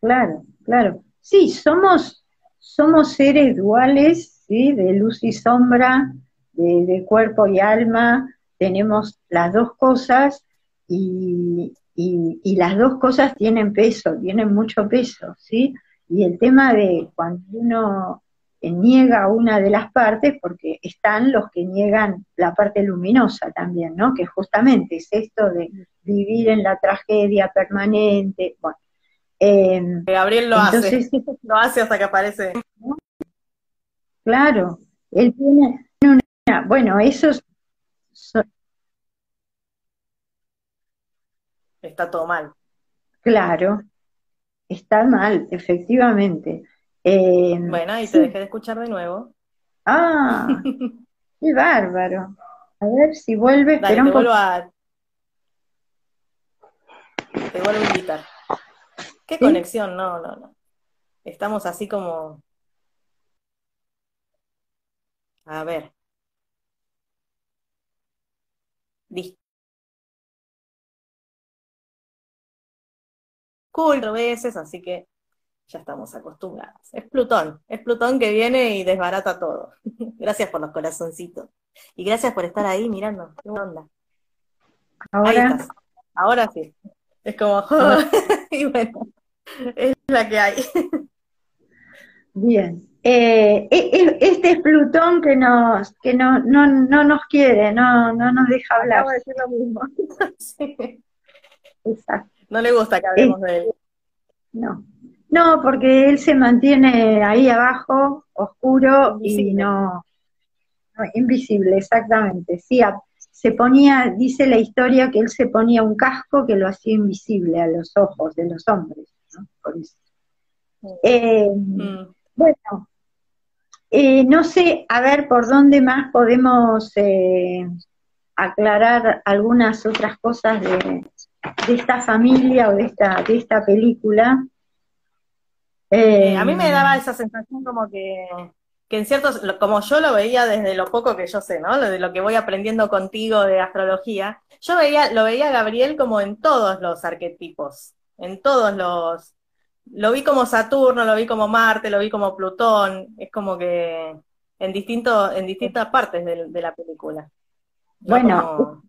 [SPEAKER 2] Claro, claro. Sí, somos, somos seres duales, ¿sí? de luz y sombra, de, cuerpo y alma, tenemos las dos cosas y, y, las dos cosas tienen peso, tienen mucho peso, ¿sí? Y el tema de cuando uno niega una de las partes, porque están los que niegan la parte luminosa también, ¿no? Que justamente es esto de vivir en la tragedia permanente. Bueno,
[SPEAKER 1] em, Gabriel lo hace, (laughs) lo hace hasta que aparece.
[SPEAKER 2] Claro, él tiene una, bueno, esos
[SPEAKER 1] está todo mal.
[SPEAKER 2] Claro, Está mal, efectivamente.
[SPEAKER 1] Eh, bueno, y te dejé de escuchar de nuevo.
[SPEAKER 2] Ah, (laughs) qué bárbaro. A ver si vuelve.
[SPEAKER 1] Dale, te vuelvo a... Te vuelvo a invitar. ¿Qué conexión? No, no, no. Estamos así como... A ver. Listo. cuatro veces, así que ya estamos acostumbrados. Es Plutón, es Plutón que viene y desbarata todo. (laughs) gracias por los corazoncitos. Y gracias por estar ahí mirando. ¿Qué onda?
[SPEAKER 2] Ahora,
[SPEAKER 1] Ahora sí. Es como, (laughs) y bueno, es la que hay.
[SPEAKER 2] Bien. Eh, e, e, este es Plutón que nos que no, no, no nos quiere, no, no nos deja hablar.
[SPEAKER 1] Acabo de decir lo mismo. (laughs) sí. Exacto. No le gusta que hablemos de él.
[SPEAKER 2] No. No, porque él se mantiene ahí abajo, oscuro y no, invisible, exactamente. Sí, se ponía, dice la historia que él se ponía un casco que lo hacía invisible a los ojos de los hombres, Mm. Eh, mm. Bueno, eh, no sé, a ver por dónde más podemos eh, aclarar algunas otras cosas de, de esta familia o de esta, de esta película.
[SPEAKER 1] Eh, a mí me daba esa sensación como que, que en ciertos, como yo lo veía desde lo poco que yo sé, ¿no? De lo que voy aprendiendo contigo de astrología, yo veía, lo veía a Gabriel como en todos los arquetipos, en todos los, lo vi como Saturno, lo vi como Marte, lo vi como Plutón, es como que en distinto, en distintas partes de, la película.
[SPEAKER 2] bueno,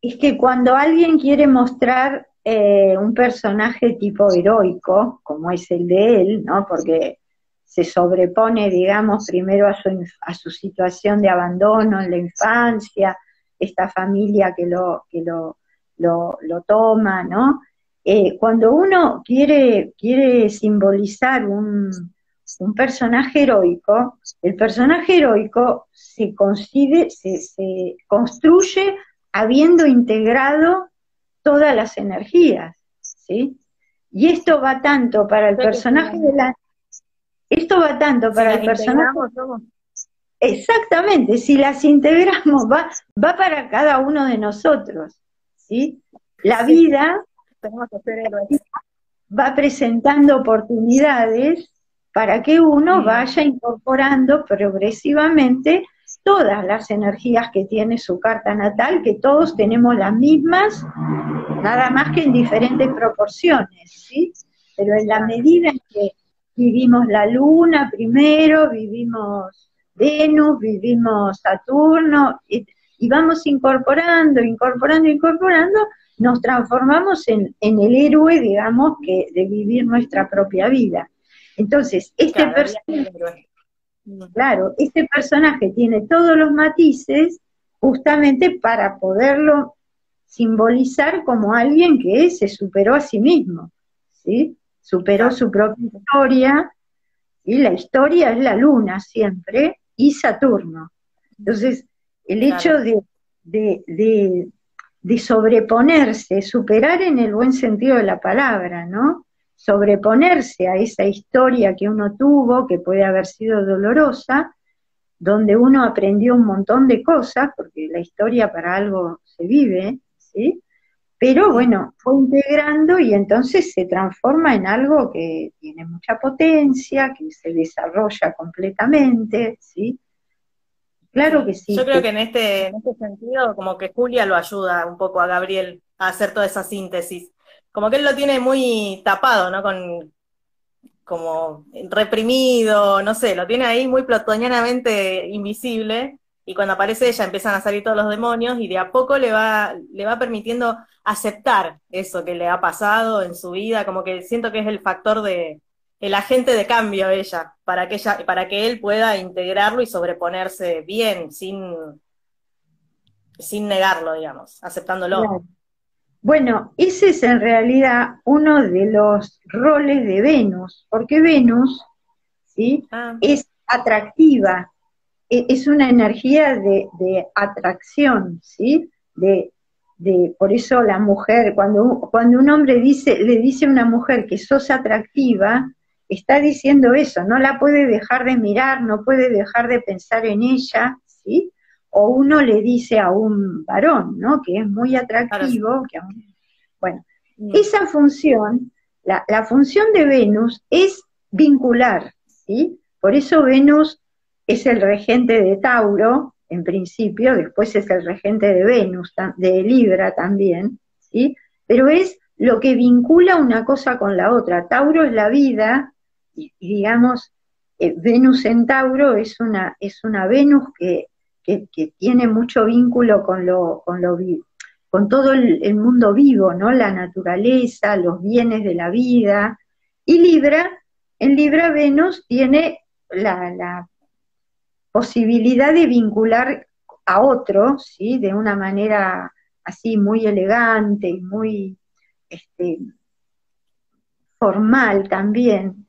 [SPEAKER 2] es que cuando alguien quiere mostrar eh, un personaje tipo heroico, como es el de él, ¿no? Porque se sobrepone, digamos, primero a su, a su situación de abandono en la infancia, esta familia que lo, que lo, lo, toma, ¿no? Eh, cuando uno quiere, quiere simbolizar un, un, personaje heroico, el personaje heroico se, consigue, se, se construye habiendo integrado todas las energías, ¿sí? Y esto va tanto para el personaje de la... Esto va tanto para el personaje... Exactamente, si las integramos, va, va para cada uno de nosotros, ¿sí? La vida va presentando oportunidades para que uno vaya incorporando progresivamente todas las energías que tiene su carta natal, que todos tenemos las mismas, nada más que en diferentes proporciones, ¿sí? Pero en la medida en que vivimos la luna primero, vivimos Venus, vivimos Saturno, y, vamos incorporando, incorporando, incorporando, nos transformamos en, el héroe, digamos, que de vivir nuestra propia vida. Entonces, este personaje Claro, este personaje tiene todos los matices justamente para poderlo simbolizar como alguien que se superó a sí mismo, ¿sí? Superó su propia historia, y la historia es la luna siempre, y Saturno. Entonces, el hecho de, sobreponerse, superar en el buen sentido de la palabra, ¿no? Sobreponerse a esa historia que uno tuvo, que puede haber sido dolorosa, donde uno aprendió un montón de cosas, porque la historia para algo se vive, ¿sí? Pero bueno, fue integrando y entonces se transforma en algo que tiene mucha potencia, que se desarrolla completamente, ¿sí?
[SPEAKER 1] Claro que sí. Yo creo que en este, en este sentido, como que Julia lo ayuda un poco a Gabriel a hacer toda esa síntesis. Como que él lo tiene muy tapado, ¿no? Con, como reprimido, no sé, lo tiene ahí muy platonianamente invisible, y cuando aparece ella empiezan a salir todos los demonios, y de a poco le va, le va permitiendo aceptar eso que le ha pasado en su vida, como que siento que es el factor de, el agente de cambio ella, para que ella, para que él pueda integrarlo y sobreponerse bien, sin, sin negarlo, digamos, aceptándolo.
[SPEAKER 2] Bueno, ese es en realidad uno de los roles de Venus, porque Venus ¿sí? Ah. es atractiva, e, es una energía de, de atracción, ¿sí? De, de, por eso la mujer, cuando, cuando un hombre dice, le dice a una mujer que sos atractiva, está diciendo eso, no la puede dejar de mirar, no puede dejar de pensar en ella, ¿sí? O uno le dice a un varón, ¿no? Que es muy atractivo, que bueno, mm. esa función, la, la función de Venus es vincular, ¿sí? Por eso Venus es el regente de Tauro, en principio, después es el regente de Venus, de Libra también, ¿sí? Pero es lo que vincula una cosa con la otra. Tauro es la vida, y, digamos, eh, Venus en Tauro es una, es una Venus que, tiene mucho vínculo con lo, con lo con todo el, mundo vivo, ¿no? La naturaleza, los bienes de la vida. Y Libra, en Libra Venus tiene la, la posibilidad de vincular a otro, ¿sí? De una manera así muy elegante y muy este, formal también,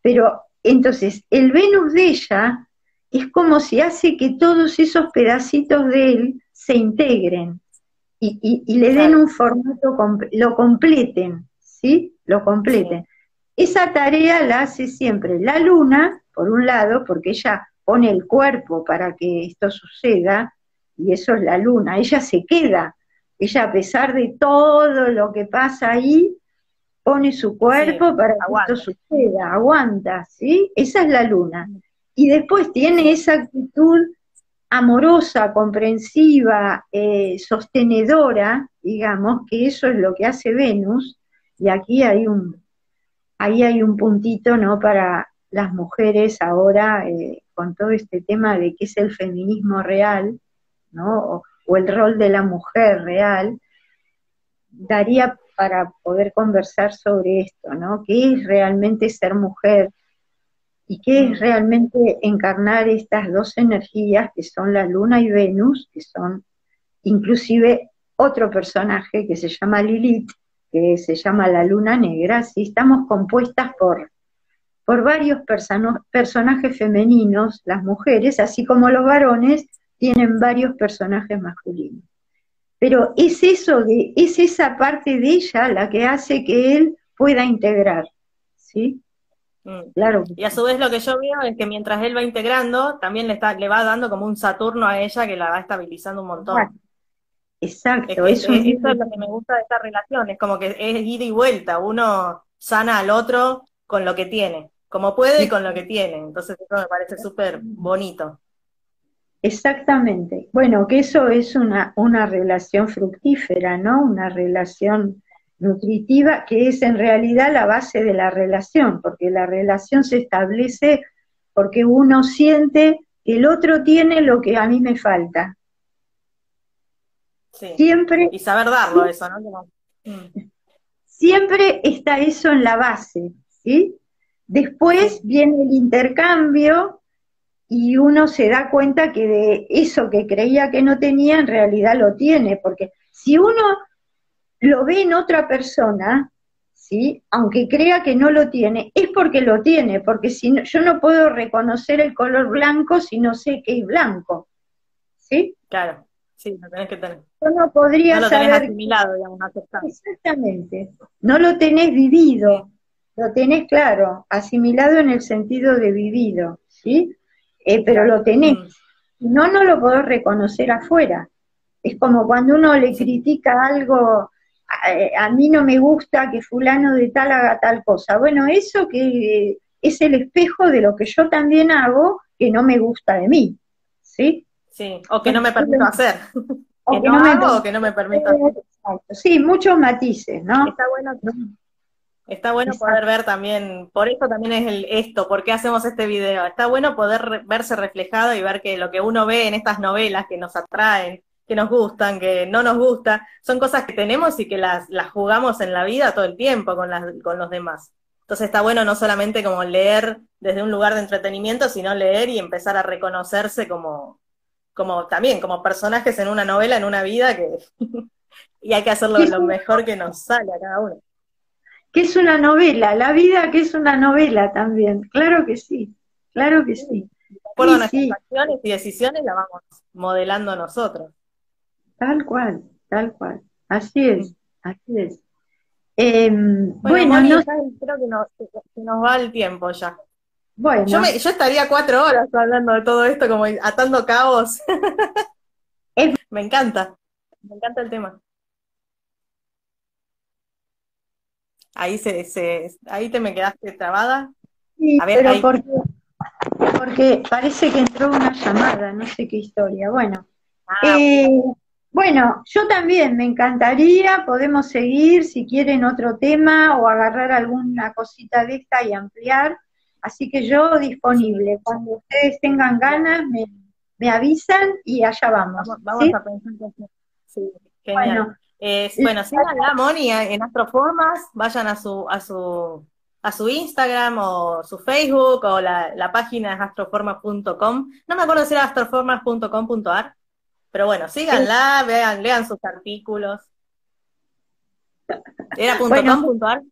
[SPEAKER 2] pero entonces, el Venus de ella es como si hace que todos esos pedacitos de él se integren y, le den un formato, lo completen, ¿sí? Lo completen. Esa tarea la hace siempre la luna, por un lado, porque ella pone el cuerpo para que esto suceda, y eso es la luna, ella se queda, ella a pesar de todo lo que pasa ahí, pone su cuerpo para que esto suceda, aguanta, ¿sí? Esa es la luna. Y después tiene esa actitud amorosa, comprensiva, eh, sostenedora, digamos, que eso es lo que hace Venus, y aquí hay un, ahí hay un puntito, ¿no? Para las mujeres ahora, eh, con todo este tema de qué es el feminismo real, ¿no? o el rol de la mujer real, daría para poder conversar sobre esto, ¿no? ¿Qué es realmente ser mujer? ¿Y qué es realmente encarnar estas dos energías que son la Luna y Venus, que son inclusive otro personaje que se llama Lilith, que se llama la Luna Negra, si estamos compuestas por, por varios personajes femeninos, las mujeres, así como los varones, tienen varios personajes masculinos. Pero es eso de, es esa parte de ella la que hace que él pueda integrar, ¿sí?
[SPEAKER 1] Mm. Claro. Y a su vez lo que yo veo es que mientras él va integrando, también le, está, le va dando como un Saturno a ella que la va estabilizando un montón.
[SPEAKER 2] Exacto.
[SPEAKER 1] Es eso es lo que me gusta de esta relación, es como que es ida y vuelta, uno sana al otro con lo que tiene, como puede y con lo que tiene. Entonces eso me parece súper bonito.
[SPEAKER 2] Exactamente. Bueno, que eso es una, una relación fructífera, ¿no? Una relación nutritiva que es en realidad la base de la relación, porque la relación se establece porque uno siente que el otro tiene lo que a mí me falta.
[SPEAKER 1] Sí. Siempre. Y saber darlo, eso, ¿no?
[SPEAKER 2] Siempre está eso en la base, ¿sí? Después viene el intercambio y uno se da cuenta que de eso que creía que no tenía, en realidad lo tiene, porque si uno lo ve en otra persona, ¿sí? Aunque crea que no lo tiene, es porque lo tiene, porque si no, yo no puedo reconocer el color blanco si no sé que es blanco, ¿sí?
[SPEAKER 1] Claro, sí, lo tenés que tener.
[SPEAKER 2] Yo no podría
[SPEAKER 1] no lo
[SPEAKER 2] saber...
[SPEAKER 1] Tenés asimilado, digamos, aceptado.
[SPEAKER 2] Exactamente, no lo tenés vivido, lo tenés claro, asimilado en el sentido de vivido, ¿sí? Eh, pero lo tenés. Mm. No, no lo podés reconocer afuera. Es como cuando uno le critica algo, a, mí no me gusta que fulano de tal haga tal cosa. Bueno, eso que es el espejo de lo que yo también hago que no me gusta de mí, ¿sí?
[SPEAKER 1] Sí, o que no me permito hacer. O que, no, hago o que no me permito hacer.
[SPEAKER 2] Sí, muchos matices, ¿no?
[SPEAKER 1] Está bueno Está bueno poder ver también, por eso también es el, esto, por qué hacemos este video. Está bueno poder verse reflejado y ver que lo que uno ve en estas novelas que nos atraen, que nos gustan, que no nos gusta, son cosas que tenemos y que las, las jugamos en la vida todo el tiempo con, las, con los demás. Entonces está bueno no solamente como leer desde un lugar de entretenimiento, sino leer y empezar a reconocerse como, como también como personajes en una novela, en una vida que (laughs) y hay que hacerlo lo mejor que nos sale a cada uno
[SPEAKER 2] que es una novela, la vida que es una novela también, claro que sí, claro que sí.
[SPEAKER 1] Por nuestras acciones y decisiones la vamos modelando nosotros.
[SPEAKER 2] Tal cual, tal cual, así es, así es. Em, bueno, no...
[SPEAKER 1] creo que nos, nos, va el tiempo ya. Bueno. Yo, yo estaría cuatro horas hablando de todo esto, como atando cabos. (laughs) me encanta, me encanta el tema. Ahí se, se ahí te me quedaste trabada.
[SPEAKER 2] Sí, pero porque, porque, parece que entró una llamada, no sé qué historia. Bueno, ah, eh, bueno, yo también me encantaría, podemos seguir si quieren otro tema o agarrar alguna cosita de esta y ampliar. Así que yo disponible. Cuando ustedes tengan ganas, me, me avisan y allá vamos.
[SPEAKER 1] Vamos, a pensar que sí. Bueno, eh, bueno, sigan a Moni en Astroformas, vayan a su, a su, a su Instagram o su Facebook o la, la página es astroformas.com. No me acuerdo si era astroformas.com.ar, pero bueno, síganla, vean, lean sus artículos. ¿Era .com.ar?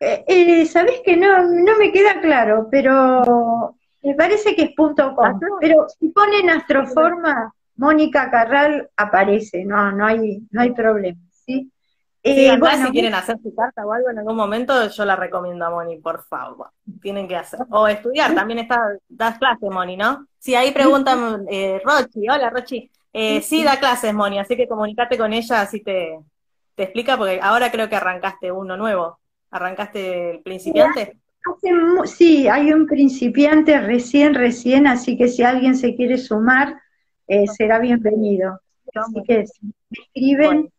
[SPEAKER 2] Eh, eh, Sabés que no, no me queda claro, pero me parece que es .com. Pero si ponen Astroforma Mónica Carral aparece, no, no hay, no hay problema, ¿sí?
[SPEAKER 1] Eh, bueno, si quieren hacer su carta o algo en algún momento, yo la recomiendo a Moni, por favor. Tienen que hacer. O estudiar, también está, das clases, Moni, ¿no? Sí, ahí preguntan, eh, Rochi, hola Rochi. Eh, sí, da clases, Moni, así que comunicate con ella, así te, te explica, porque ahora creo que arrancaste uno nuevo. ¿Arrancaste el principiante?
[SPEAKER 2] Sí, hay un principiante recién, recién, así que si alguien se quiere sumar, eh, será bienvenido. Así que si me escriben.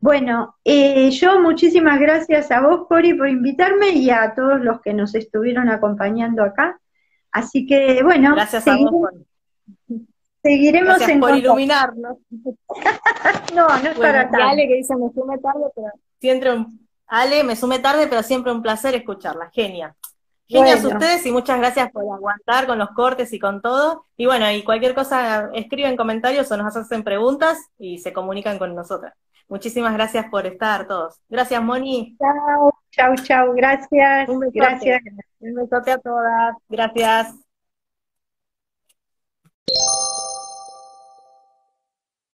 [SPEAKER 2] Bueno, eh, yo muchísimas gracias a vos, Cori, por invitarme y a todos los que nos estuvieron acompañando acá. Así que, bueno,
[SPEAKER 1] gracias a vos,
[SPEAKER 2] seguiremos
[SPEAKER 1] gracias por iluminarnos. (laughs)
[SPEAKER 2] no, no es para tanto.
[SPEAKER 1] Ale que dice me sume tarde, pero siempre un, Ale me sume tarde, pero siempre un placer escucharla. Genia. Genias ustedes y muchas gracias por aguantar con los cortes y con todo. Y bueno, y cualquier cosa escriben comentarios o nos hacen preguntas y se comunican con nosotras. Muchísimas gracias por estar todos. Gracias, Moni.
[SPEAKER 2] Chao, chao, chao. Gracias.
[SPEAKER 1] Un
[SPEAKER 2] Gracias.
[SPEAKER 1] Un besote a todas. Gracias.